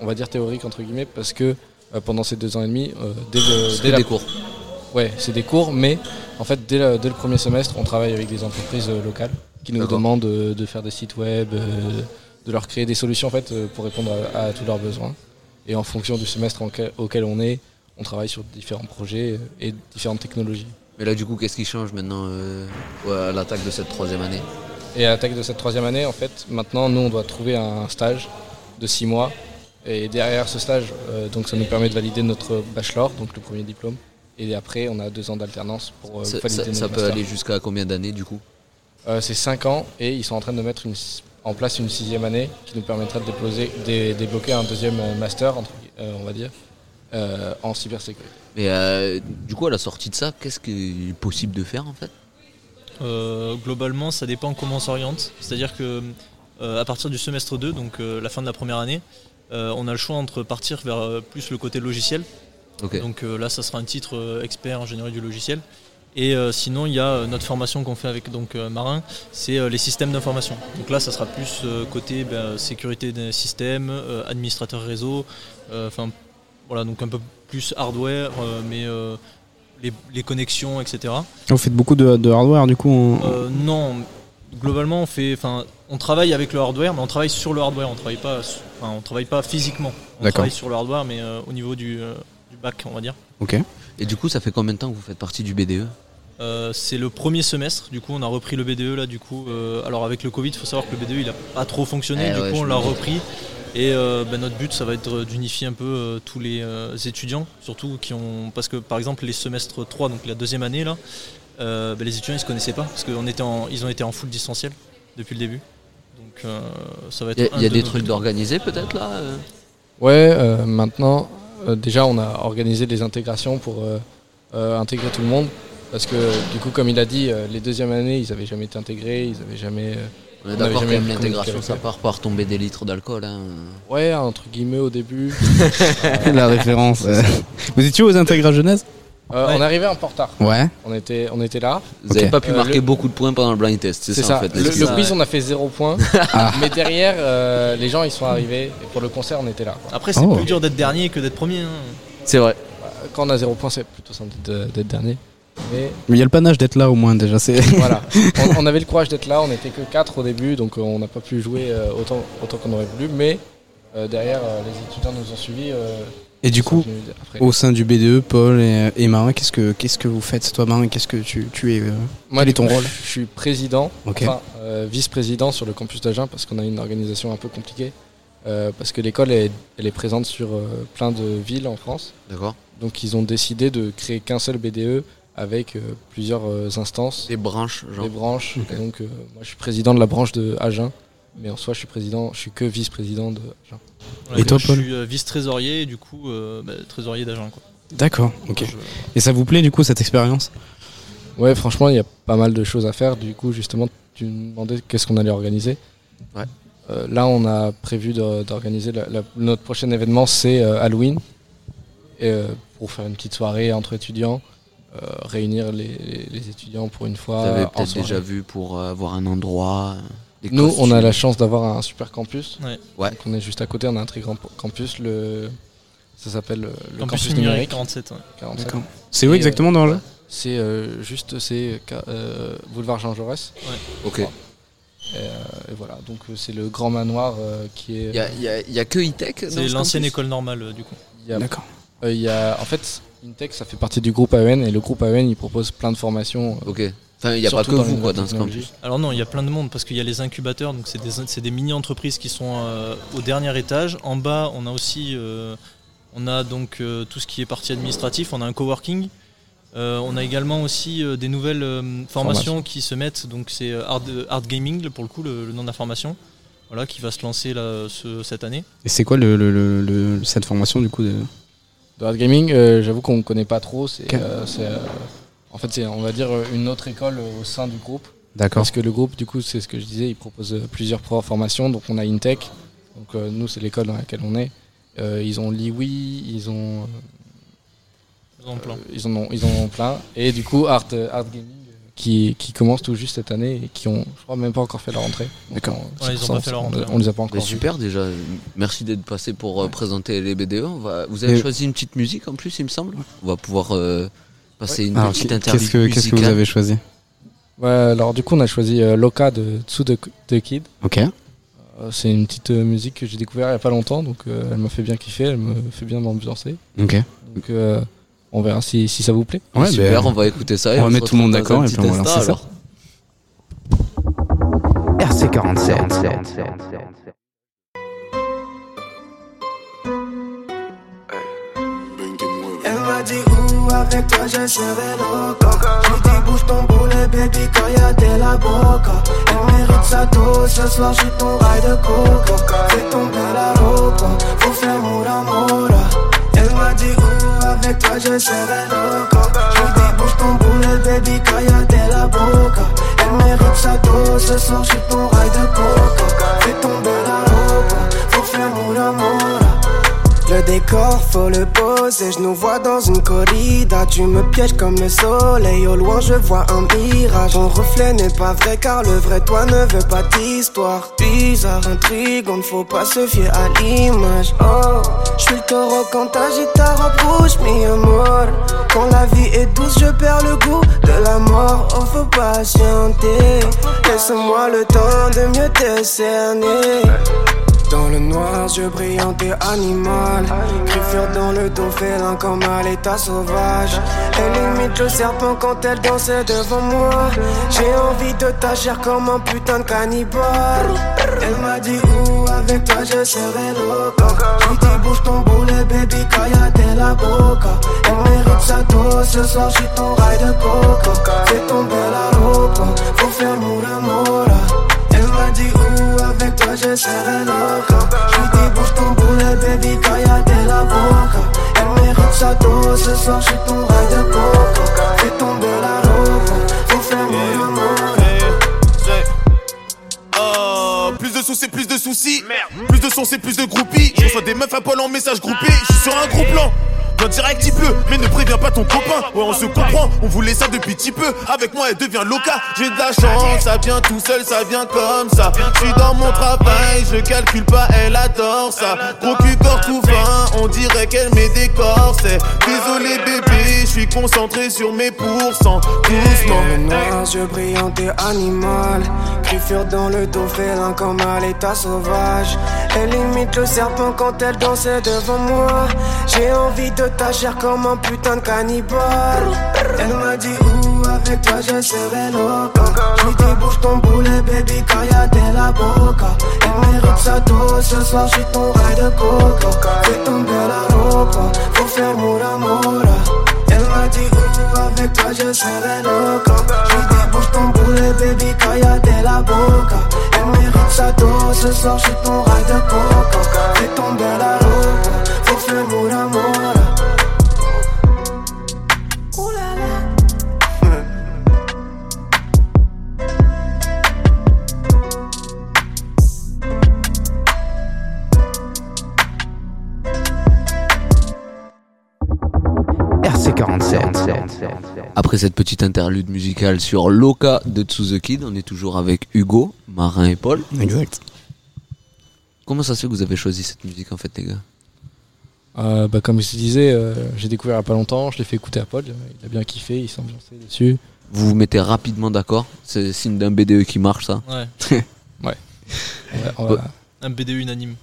on va dire théorique entre guillemets, parce que pendant ces deux ans et demi, dès, le, dès la des cours. Ouais, c'est des cours, mais en fait, dès le, dès le premier semestre, on travaille avec des entreprises locales qui nous demandent de faire des sites web, de leur créer des solutions en fait pour répondre à, à tous leurs besoins. Et en fonction du semestre en quel- auquel on est, on travaille sur différents projets et différentes technologies. Mais là du coup qu'est-ce qui change maintenant euh, à l'attaque de cette troisième année? Et à l'attaque de cette troisième année, en fait, maintenant, nous, on doit trouver un stage de six mois. Et derrière ce stage, euh, donc ça nous permet de valider notre bachelor, donc le premier diplôme. Et après, on a deux ans d'alternance pour euh, Ça, valider ça- notre ça peut master. aller jusqu'à combien d'années du coup? Euh, c'est 5 ans et ils sont en train de mettre une- en place une sixième année qui nous permettra de déposer- dé- débloquer un deuxième master, entre on va dire, en cybersécurité. Mais du coup à la sortie de ça, qu'est-ce qui est possible de faire en fait? Euh, globalement, ça dépend comment on s'oriente. C'est-à-dire que euh, à partir du semestre 2, donc euh, la fin de la première année, on a le choix entre partir vers plus le côté logiciel. Donc là, ça sera un titre expert ingénierie du logiciel. Et sinon, il y a notre formation qu'on fait avec donc Marin, c'est les systèmes d'information. Donc là, ça sera plus côté ben, sécurité des systèmes, administrateur réseau, enfin voilà, donc un peu plus hardware, mais les, les connexions, etc. Vous faites beaucoup de, de hardware du coup Euh, non, globalement on fait, enfin, on travaille avec le hardware, mais on travaille sur le hardware. On travaille pas, on travaille pas physiquement. On travaille sur le hardware, mais euh, au niveau du, euh, du bac, on va dire. Ok. Et du coup ça fait combien de temps que vous faites partie du BDE Euh, c'est le premier semestre, du coup on a repris le BDE là, du coup, euh, alors avec le Covid, il faut savoir que le BDE il a pas trop fonctionné, Eh du ouais, coup on l'a repris. Et euh, ben, notre but, ça va être d'unifier un peu euh, tous les euh, étudiants, surtout qui ont. Parce que par exemple, les semestres 3, donc la deuxième année, là, euh, ben, les étudiants ils se connaissaient pas, parce qu'ils ont été en full distanciel depuis le début. Donc euh, ça va être. Il y a, un y a de des trucs d'organiser peut-être là euh Ouais, euh, maintenant, euh, déjà, on a organisé des intégrations pour euh, euh, intégrer tout le monde. Parce que, du coup, comme il a dit, euh, les deuxièmes années, ils n'avaient jamais été intégrés, ils avaient jamais. Euh, On est on d'accord que jamais même l'intégration ça part par tomber des litres d'alcool. Hein. Ouais, entre guillemets au début. La référence. euh. Vous étiez aux intégras jeunesse? Euh, On est arrivé un peu en retard. Ouais. On était, on était là. Vous n'avez pas pu Euh, marquer le- beaucoup de points pendant le blind test, c'est ça, ça. en fait Le, quiz, on a fait zéro point. Ah. Mais derrière, euh, les gens, ils sont arrivés. Et pour le concert, on était là. quoi. Après, c'est Oh. plus dur d'être dernier que d'être premier. hein. C'est vrai. Quand on a zéro point, c'est plutôt simple d'être dernier. Mais il y a le panache d'être là au moins déjà. C'est. voilà. On, on avait le courage d'être là. On n'était que 4 au début. Donc euh, on n'a pas pu jouer euh, autant, autant qu'on aurait voulu. Mais euh, derrière, les étudiants nous ont suivis. euh, Et du coup, après. au sein du BDE, Paul et, et Marin, qu'est-ce que qu'est-ce que vous faites toi, Marin Qu'est-ce que tu, tu es euh, Moi, Quel est ton coup, rôle Je suis président, enfin euh, vice-président sur le campus d'Agen parce qu'on a une organisation un peu compliquée. Euh, parce que l'école est, elle est présente sur euh, plein de villes en France. D'accord. Donc ils ont décidé de créer qu'un seul BDE avec euh, plusieurs euh, instances, Des branches, genre. des branches. Donc euh, moi je suis président de la branche de Agen, mais en soi je suis président, je suis que vice-président de Agen. Et toi, je Paul suis euh, vice-trésorier et du coup euh, bah, trésorier d'agent. quoi. D'accord. Ok. Je- Et ça vous plaît du coup cette expérience? Ouais, franchement, il y a pas mal de choses à faire. Du coup, justement, tu me demandais qu'est-ce qu'on allait organiser. Ouais. Euh, là, on a prévu d'organiser notre prochain événement, c'est euh, Halloween, Et, euh, pour faire une petite soirée entre étudiants, euh, réunir les, les- les étudiants pour une fois. Vous avez peut-être déjà vu pour euh, avoir un endroit. euh, des Nous, on a la chance d'avoir un super campus. Ouais. Ouais. Donc, on est juste à côté, on a un très grand campus. Le, ça s'appelle le Campus campus, numérique numérique. 47. ouais. 47. D'accord. C'est où Et, exactement dans le C'est euh, juste, c'est euh, boulevard Jean Jaurès. Ok. Et, euh, et voilà, donc c'est le grand manoir euh, qui est. Il y a, que E-Tech dans C'est ce l'ancienne école normale euh, du coup. D'accord. euh, il y a, en fait, Intech, ça fait partie du groupe AEN et le groupe AEN il propose plein de formations. euh, Ok. Enfin, il n'y a pas que dans vous quoi dans ce campus. Alors non, il y a plein de monde parce qu'il y a les incubateurs, donc c'est des, mini-entreprises qui sont euh, au dernier étage. En bas, on a aussi euh, on a donc euh, tout ce qui est partie administratif, on a un coworking. Euh, on a également aussi euh, des nouvelles euh, formations Formation. qui se mettent, donc c'est euh, Art, Art Gaming pour le coup, le, le nom de la formation, voilà, qui va se lancer là, ce- cette année. Et c'est quoi le, le- le- le- cette formation du coup de... De Hard Gaming, euh, j'avoue qu'on ne connaît pas trop. C'est, euh, euh, en fait, c'est, on va dire, une autre école au sein du groupe. D'accord. Parce que le groupe, du coup, c'est ce que je disais, il propose plusieurs formations. Donc, on a Intech. Donc, euh, nous, c'est l'école dans laquelle on est. Euh, ils ont l'IWI, ils ont. euh, Ils en ont plein. euh, ils, en ont, ils en ont plein. Et du coup, Art, Art Gaming, qui, qui commence tout juste cette année et qui ont, je crois, même pas encore fait leur rentrée. D'accord. on- Ouais, ils ont ça, pas fait leur on- rentrée, On, les a pas encore Mais vus. super déjà, merci d'être passé pour euh, présenter les BDE. On va... Vous avez Et- choisi une petite musique en plus, il me semble. On va pouvoir euh, passer une Alors, petite interview qu'est-ce que, qu'est-ce que vous avez choisi? Ouais, alors, du coup, on a choisi euh, Loka de Tsu the, the Kid. Ok. Euh, C'est une petite euh, musique que j'ai découvert il n'y a pas longtemps, donc euh, elle m'a fait bien kiffer, elle me fait bien m'ambiancer. Ok. Donc euh, on verra si, si ça vous plaît. Ouais, Super, ben, on va écouter ça. et on va mettre tout le monde d'accord et puis on va lancer ça. alors. RC47. Elle m'a dit où avec toi je serai loca Je dis bouge ton boulet baby quand y'a de la boca Elle mérite sa dose, ce soir je suis ton rail de coca Fais tomber la robe, faut faire moura Elle m'a dit où avec toi je serai loca. Je dis bouge ton boulet baby de la boca. Elle mérite sa dose, ce soir je suis ton rail de coca. Fais tomber la robe, faut faire moura moura le décor, faut le poser, je nous vois dans une corrida. Tu me pièges comme le soleil, au loin je vois un mirage. Ton reflet n'est pas vrai car le vrai toi ne veut pas d'histoire. Bizarre, intrigue, on ne faut pas se fier à l'image. Oh, je suis le taureau quand t'agites ta robe rouge, mi Quand la vie est douce, je perds le goût de la mort. Oh, faut patienter, laisse-moi le temps de mieux te cerner dans le noir, je brille en t'es animal. Griffure dans le dos, félin comme à l'état sauvage. Elle imite le serpent quand elle dansait devant moi. J'ai envie de ta chair comme un putain de cannibale. Elle m'a dit où avec toi je serai loca. Je lui dis bouge ton boulet, baby, de la boca. Elle mérite sa dose, ce soir j'suis ton rail de coca. Fais tomber la robe, faut faire moura moura. Elle m'a dit où je serai loca Je bouge ton boulet baby quand y'a de la boca Elle mérite sa dose ce soir je suis ton rail de coca Fais tomber la robe Faut faire mon Oh, plus de sous c'est plus de soucis. Plus de son c'est plus de groupies. Je reçois des meufs à poil en message groupé. Je suis sur un gros plan. Dans direct il pleut, mais ne préviens pas ton copain. Ouais, on se comprend, on voulait ça depuis petit peu. Avec moi, elle devient loca. J'ai de la chance, ça vient tout seul, ça vient comme ça. Je suis dans mon travail, je calcule pas, elle adore ça. Gros cul corps tout fin, on dirait qu'elle met des corsets. Désolé bébé, je suis concentré sur mes pourcents. Doucement. Dans le noir, je brille en t'es animal. Griffure dans le dos, félin comme à l'état sauvage. Elle imite le serpent quand elle dansait devant moi. J'ai envie de ta chair comme un putain de cannibale. Elle m'a dit où avec toi je serai loca. Je lui dis bouge ton boulet, baby, quand y'a de la boca. Elle mérite sa dose, ce soir je suis ton rail de coca. Fais tomber la robe, faut faire moura moura. Elle m'a dit où avec toi je serai loca Je lui dis bouge ton boulet baby quand y'a de la boca Elle mérite sa dose ce soir je suis ton rail de coca Fais tomber la robe Faut faire moura moura Après cette petite interlude musicale sur Loca de Tsuzukid, on est toujours avec Hugo, Marin et Paul. Exact. Comment ça se fait que vous avez choisi cette musique en fait, les gars? Euh, bah, comme je te disais, euh, j'ai découvert il y a pas longtemps, je l'ai fait écouter à Paul, il a bien kiffé, il s'est ambiancé dessus. Vous vous mettez rapidement d'accord? C'est signe d'un BDE qui marche, ça? Ouais. ouais. Ouais, on va- Un BDE unanime.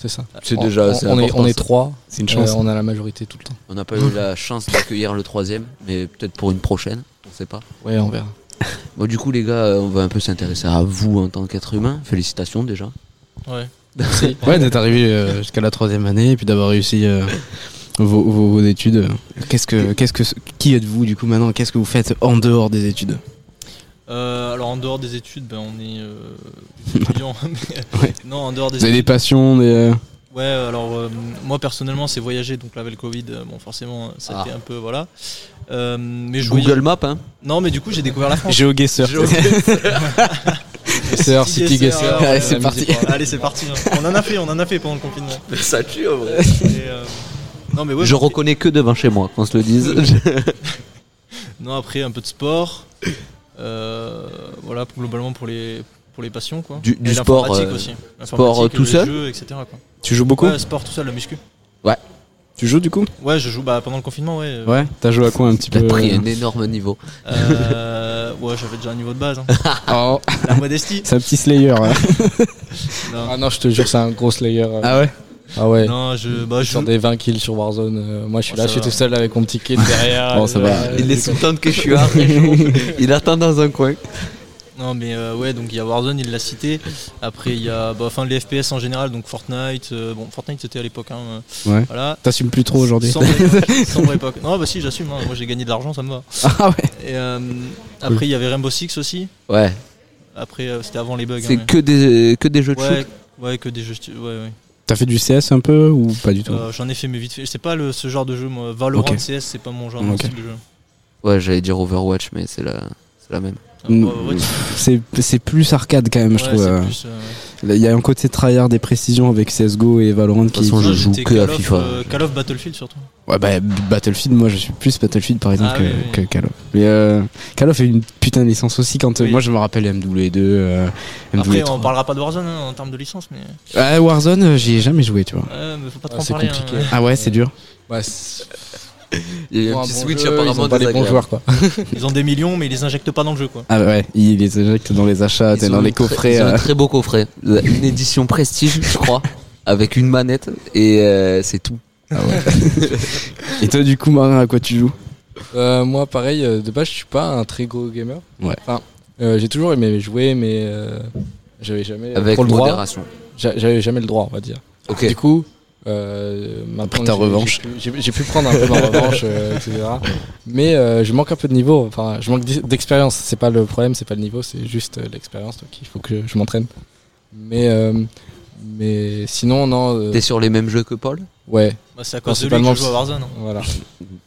C'est ça. C'est On- déjà on, assez on est, on est trois, C'est une euh, chance. on a la majorité tout le temps. On n'a pas eu la chance d'accueillir le troisième, mais peut-être pour une prochaine, on sait pas. Ouais, on verra. Bon, du coup, les gars, euh, on va un peu s'intéresser à vous en tant qu'être humain. Félicitations déjà. Ouais. Ouais, d'être arrivé euh, jusqu'à la troisième année et puis d'avoir réussi euh, vos, vos- vos études. Qu'est-ce que, qu'est-ce que, qui êtes-vous du coup maintenant? Qu'est-ce que vous faites en dehors des études? Euh, alors en dehors des études, ben, on est euh, étudiant. Ouais. Non, en dehors des Vous avez des études. passions, des. euh, Ouais, alors euh, moi personnellement, c'est voyager. Donc là, avec le Covid, bon, forcément, ça a Ah. été un peu voilà. Euh, mais je Google Maps, hein Non, mais du coup, j'ai découvert la France. GeoGuessr. Guessr, City Guessr. alors, Allez, c'est parti. Allez, c'est parti. hein. On en a fait, on en a fait pendant le confinement. Ça tue, en vrai. Et, euh, non, mais ouais, Je reconnais que devant chez moi, qu'on se le dise. Non, après un peu de sport. Euh, voilà, pour- globalement pour les pour les passions quoi. Du- sport, euh, aussi. sport, euh, tout les seul jeux, etc. quoi. Tu joues beaucoup Ouais, sport tout seul, la muscu. Ouais. Tu joues du coup Ouais, je joue bah, pendant le confinement, ouais. Ouais. T'as joué à quoi un petit T'as peu pris euh, un énorme niveau. Euh, ouais, j'avais déjà un niveau de base. Hein. Oh, La modestie. c'est un petit Slayer. ouais. Non. Ah non, je te jure, c'est un gros Slayer. euh. Ah ouais Ah ouais. Non, je bah je Sur des 20 kills sur Warzone. euh, moi, je suis Oh, là, je suis va. tout seul avec mon petit kit derrière. Bon, ça va. euh, Il est sous tente que je suis à Il attend dans un coin. Non, mais euh, ouais, donc il y a Warzone, il l'a cité. Après, il y a bah, enfin les FPS en général, donc Fortnite. euh, bon, Fortnite c'était à l'époque. Hein, euh, Ouais. Voilà. T'assumes plus trop aujourd'hui. Sombre époque. Non, bah si, j'assume. hein. Moi, j'ai gagné de l'argent, ça me va. Ah ouais. Et euh, après, il y avait Rainbow Six aussi. Ouais. Après, euh, c'était avant les bugs. C'est hein, que des, que des jeux de ouais, shoot. ouais, que des jeux. Ouais, ouais. T'as fait du CS un peu ou pas du tout Euh, J'en ai fait, mais vite fait. C'est pas le, ce genre de jeu, moi. Valorant. CS, c'est pas mon genre Ok. mon style de jeu. Ouais, j'allais dire Overwatch, mais c'est la, c'est la même. Ah, tu- C'est c'est plus arcade quand même, je trouve. euh. plus, euh, Il y a un côté tryhard des précisions avec CSGO et Valorant qui. façon, je joue que à FIFA. euh, Call of Battlefield surtout. Ouais, bah Battlefield, moi je suis plus Battlefield par exemple Ah que, oui, oui. que Call of. Mais euh, Call of est une putain de licence aussi quand euh, Oui. moi je me rappelle MW2, euh, Après, MW3. on parlera pas de Warzone hein, en termes de licence, mais. Ouais, Warzone, euh, j'y ai jamais joué, tu vois. Ouais, mais faut pas trop Ah, en c'est parler. compliqué. hein. Ah ouais, c'est dur. Ouais, c'est- Il y a ils eu ont un un petit bon switch jeu, ils apparemment ont pas les bons désagréable. joueurs quoi. Ils ont des millions, mais ils les injectent pas dans le jeu, quoi. Ah ouais, ils les injectent dans les achats, ont dans les très- coffrets. ils ont un euh. très beau coffret. Une édition prestige, je crois, avec une manette et euh, c'est tout. Ah ouais. et toi, du coup, Marin, à quoi tu joues? Euh, moi, pareil, euh, de base, je suis pas un très gros gamer. Ouais. Enfin, euh, j'ai toujours aimé jouer, mais euh, j'avais jamais Avec le droit. J'avais jamais le droit, on va dire. Ok. Du coup, euh, maintenant ta revanche. j'ai pu- prendre un peu ma revanche, euh, etc. Mais euh, je manque un peu de niveau. Enfin, je manque d'ex- d'expérience. C'est pas le problème, c'est pas le niveau, c'est juste euh, l'expérience. Donc, il faut que je m'entraîne. Mais euh, mais sinon, non. euh, T'es sur les mêmes jeux que Paul? Ouais. Bah, c'est à cause de lui que je joue à Warzone. hein. Voilà. Se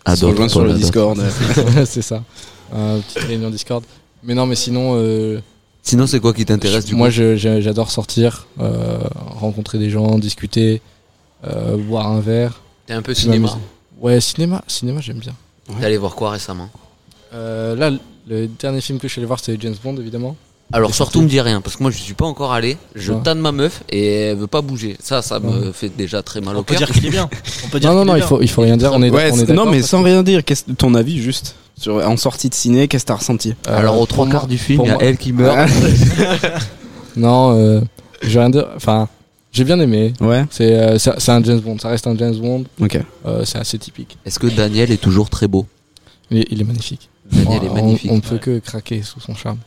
Adore, rejoindre sur Paul, le. Discord. c'est ça. Petite réunion Discord. Mais non, mais sinon. euh, Sinon, c'est quoi qui t'intéresse du Moi, j'adore sortir, euh, rencontrer des gens, discuter, euh, boire un verre. T'es un peu cinéma. Ouais, cinéma, cinéma, j'aime bien. T'es allé voir quoi récemment? Euh, là, le dernier film que je suis allé voir, c'était James Bond, évidemment. Alors surtout me dis rien parce que moi je suis pas encore allé. Je Ouais. tanne ma meuf et elle veut pas bouger. Ça, ça me Ouais. fait déjà très mal On au peut cœur. dire qu'il est bien. On peut dire Non, non, non, il faut, il faut rien dire. On est, Ouais, on c'est- est d'accord non, mais sans que- rien dire, qu'est-ce ton avis juste sur, en sortie de ciné, qu'est-ce que t'as ressenti? Euh, Alors aux trois quarts du film, il y a moi- elle qui meurt. Non, euh, je vais rien dire. Enfin, j'ai bien aimé. Ouais, C'est euh, c'est un James Bond. Ça reste un James Bond. ok. Euh, c'est assez typique. Est-ce que Daniel est toujours très beau? Il est, il est magnifique. Daniel est On- magnifique. On ne peut Ouais. que craquer sous son charme.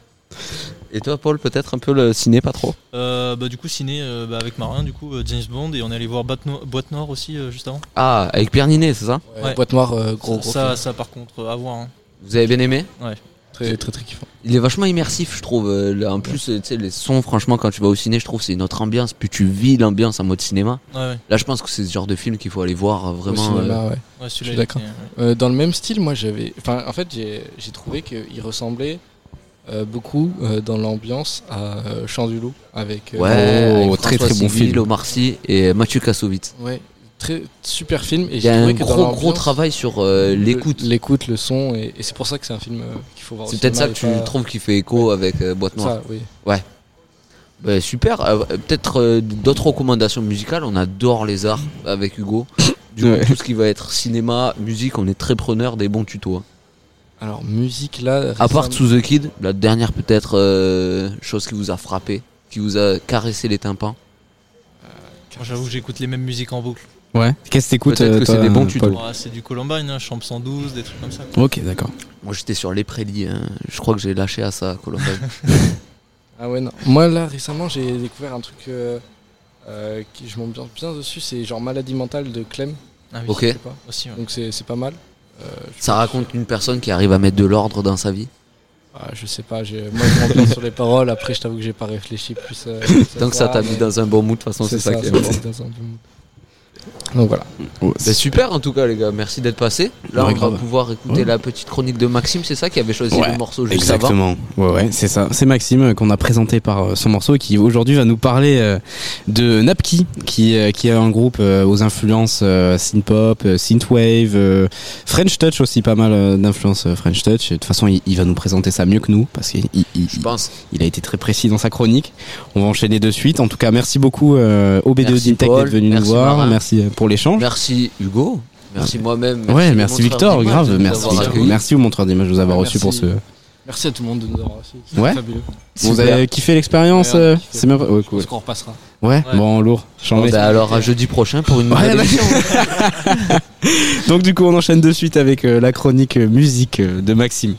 Et toi, Paul, peut-être un peu le ciné, pas trop? Euh, bah, du coup, ciné euh, bah, avec Marin, du coup, euh, James Bond, et on est allé voir Boîte, No- Boîte Noire aussi euh, juste avant. Ah, avec Pierre Ninet, c'est ça? Ouais. Boîte noire, euh, gros, gros. ça, film. ça, par contre, à voir. hein. Vous avez bien aimé? Très, très, très kiffant. Il est vachement immersif, je trouve. Euh, là, En plus, euh, tu sais, les sons, franchement, quand tu vas au ciné, je trouve c'est une autre ambiance. Puis tu vis l'ambiance en mode cinéma. Ouais, ouais. Là, je pense que c'est ce genre de film qu'il faut aller voir euh, Au vraiment. cinéma, euh, ouais. Ouais, Je celui-là, suis il d'accord. était, ouais. Euh, dans le même style, moi j'avais. Enfin, en fait, j'ai j'ai trouvé qu'il ressemblait euh, beaucoup euh, dans l'ambiance à euh, Chant du Loup avec. euh, Ouais, Oh, avec très, François très bon Civil, film. Omar Sy et Mathieu Kassovitz. Ouais, très super film. Et Il y j'ai a un gros, gros travail sur euh, l'écoute. L'écoute, le son, et, et c'est pour ça que c'est un film euh, qu'il faut voir. C'est peut-être ça que tu pas- trouves qui fait écho avec euh, Boîte Noire. Ça, oui. Bah, super. Euh, Peut-être euh, d'autres recommandations musicales. On adore les arts avec Hugo. Du coup, Ouais. tout ce qui va être cinéma, musique, on est très preneur des bons tutos. hein. Alors, musique là. À part récemment- To The Kid, la dernière peut-être euh, chose qui vous a frappé, qui vous a caressé les tympans. J'avoue que j'écoute les mêmes musiques en boucle. Ouais. Qu'est-ce que t'écoutes Peut-être euh, que c'est des bons tutos. Ah, c'est du Columbine, hein, Champ 112, des trucs comme ça. quoi. Ok, d'accord. Moi j'étais sur les prédits, hein. je crois que j'ai lâché à ça, Columbine. Ah ouais, non. Moi, là, récemment, j'ai découvert un truc euh, euh, qui je m'ambiance bien dessus, c'est genre Maladie mentale de Clem. Ah oui, Ok. Je sais pas. Aussi, ouais. Donc c'est c'est pas mal. Euh, je- ça raconte une personne qui arrive à mettre de l'ordre dans sa vie. ah, je sais pas, j'ai- moi je m'ambiance sur les paroles, après je t'avoue que j'ai pas réfléchi plus. euh, Donc ça t'a mis mais dans un bon mood, de toute façon, c'est ça, qui est m'a bien. mis dans un bon mood. Donc voilà. Oh, Ben, super en tout cas les gars, merci d'être passé. Là Ouais, on va grave. pouvoir écouter Ouais. la petite chronique de Maxime, c'est ça qui avait choisi Ouais, le morceau juste avant Exactement. Ouais, ouais, c'est ça. C'est Maxime euh, qu'on a présenté par euh, son morceau et qui aujourd'hui va nous parler euh, de Napki, qui, euh, qui est un groupe euh, aux influences euh, synth-pop, euh, synthwave, euh, French Touch aussi, pas mal euh, d'influences euh, French Touch. De toute façon, il, il va nous présenter ça mieux que nous parce qu'il il, Je pense. il a été très précis dans sa chronique. On va enchaîner de suite. En tout cas, merci beaucoup euh, au B2 Merci, d'Intech Paul. d'être venu nous voir. Marin. Merci euh, pour l'échange. Merci Hugo, merci moi-même. Ouais, merci Victor, grave, merci. Merci au montreur d'image de nous avoir Ouais, reçus pour ce. Merci à tout le monde de nous avoir reçus. Ouais. fabuleux. Vous avez kiffé l'expérience Ouais, euh. C'est bien. Ouais, cool. pense qu'on repassera. Ouais, Ouais. bon, lourd. Bon, ben alors à jeudi prochain pour une nouvelle Ouais, émission. Donc du coup, on enchaîne de suite avec euh, la chronique musique euh, de Maxime.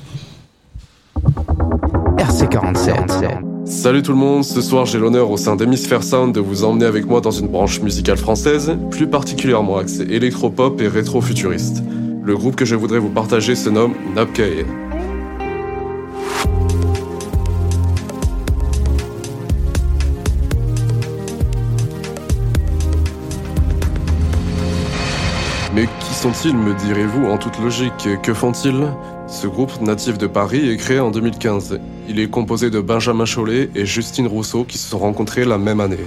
RC47. Salut tout le monde, ce soir j'ai l'honneur au sein d'Hémisphère Sound de vous emmener avec moi dans une branche musicale française, plus particulièrement axée électropop et rétro-futuriste. Le groupe que je voudrais vous partager se nomme Napkei. Mais qui sont-ils, me direz-vous, en toute logique? Que font-ils? Ce groupe natif de Paris est créé en 2015. Il est composé de Benjamin Chollet et Justine Rousseau qui se sont rencontrés la même année.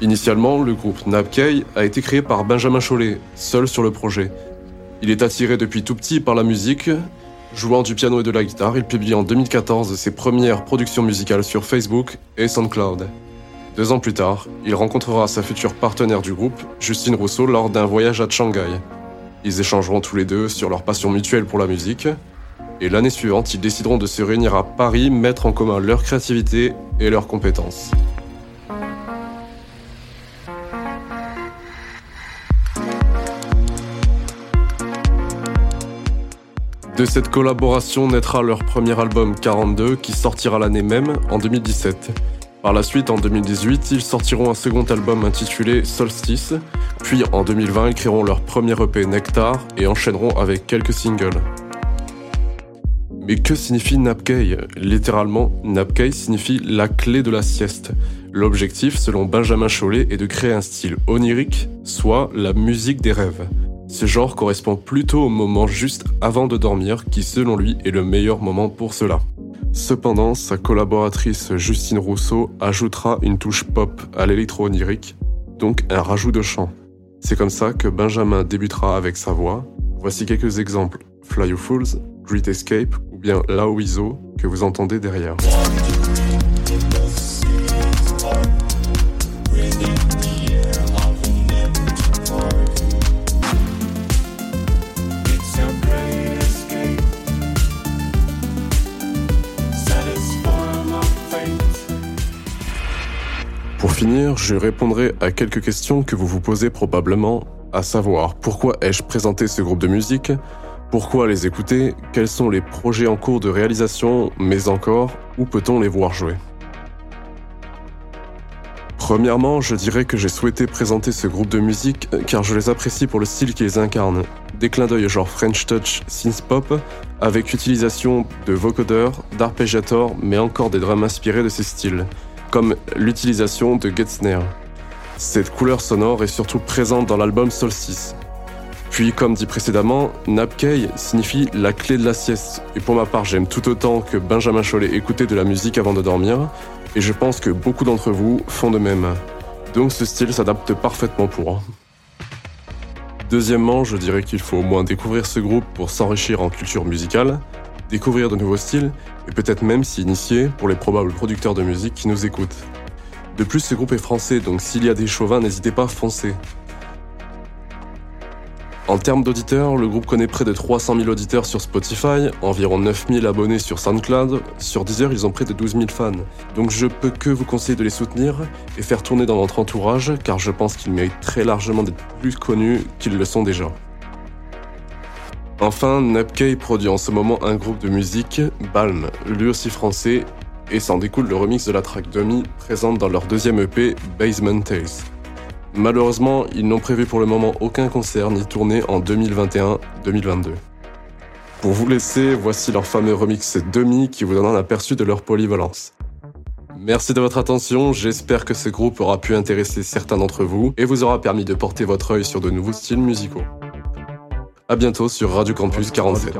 Initialement, le groupe Napkei a été créé par Benjamin Chollet, seul sur le projet. Il est attiré depuis tout petit par la musique. Jouant du piano et de la guitare, il publie en 2014 ses premières productions musicales sur Facebook et SoundCloud. Deux ans plus tard, il rencontrera sa future partenaire du groupe, Justine Rousseau, lors d'un voyage à Shanghai. Ils échangeront tous les deux sur leur passion mutuelle pour la musique. Et l'année suivante, ils décideront de se réunir à Paris, mettre en commun leur créativité et leurs compétences. De cette collaboration naîtra leur premier album 42 qui sortira l'année même, en 2017. Par la suite, en 2018, ils sortiront un second album intitulé Solstice, puis en 2020, ils créeront leur premier EP Nectar et enchaîneront avec quelques singles. Mais que signifie Napkei? Littéralement, Napkei signifie la clé de la sieste. L'objectif, selon Benjamin Chollet, est de créer un style onirique, soit la musique des rêves. Ce genre correspond plutôt au moment juste avant de dormir, qui selon lui est le meilleur moment pour cela. Cependant, sa collaboratrice Justine Rousseau ajoutera une touche pop à l'électro-onirique, donc un rajout de chant. C'est comme ça que Benjamin débutera avec sa voix. Voici quelques exemples. Fly You Fools, Great Escape ou bien Laoizo que vous entendez derrière. Pour finir, je répondrai à quelques questions que vous vous posez probablement, à savoir pourquoi ai-je présenté ce groupe de musique, pourquoi les écouter, quels sont les projets en cours de réalisation, mais encore, où peut-on les voir jouer? Premièrement, je dirais que j'ai souhaité présenter ce groupe de musique euh, car je les apprécie pour le style qu'ils incarnent. Des clins d'œil genre French Touch, synth pop, avec utilisation de vocodeurs, d'arpégiators, mais encore des drums inspirés de ces styles, comme l'utilisation de Getzner. Cette couleur sonore est surtout présente dans l'album Solstice. Puis, comme dit précédemment, Napkei signifie la clé de la sieste, et pour ma part, j'aime tout autant que Benjamin Chollet écouter de la musique avant de dormir, et je pense que beaucoup d'entre vous font de même. Donc ce style s'adapte parfaitement pour. Deuxièmement, je dirais qu'il faut au moins découvrir ce groupe pour s'enrichir en culture musicale, découvrir de nouveaux styles, et peut-être même s'y initier pour les probables producteurs de musique qui nous écoutent. De plus, ce groupe est français, donc s'il y a des chauvins, n'hésitez pas à foncer. En termes d'auditeurs, le groupe connaît près de 300 000 auditeurs sur Spotify, environ 9 000 abonnés sur SoundCloud. Sur Deezer, ils ont près de 12 000 fans. Donc je peux que vous conseiller de les soutenir et faire tourner dans votre entourage, car je pense qu'ils méritent très largement d'être plus connus qu'ils le sont déjà. Enfin, Napkey produit en ce moment un groupe de musique, Balm, lui aussi français, et s'en découle le remix de la track Dummy présente dans leur deuxième EP, Basement Tales. Malheureusement, ils n'ont prévu pour le moment aucun concert ni tournée en 2021-2022. Pour vous laisser, voici leur fameux remix Demi qui vous donne un aperçu de leur polyvalence. Merci de votre attention, j'espère que ce groupe aura pu intéresser certains d'entre vous et vous aura permis de porter votre œil sur de nouveaux styles musicaux. A bientôt sur Radio Campus 47.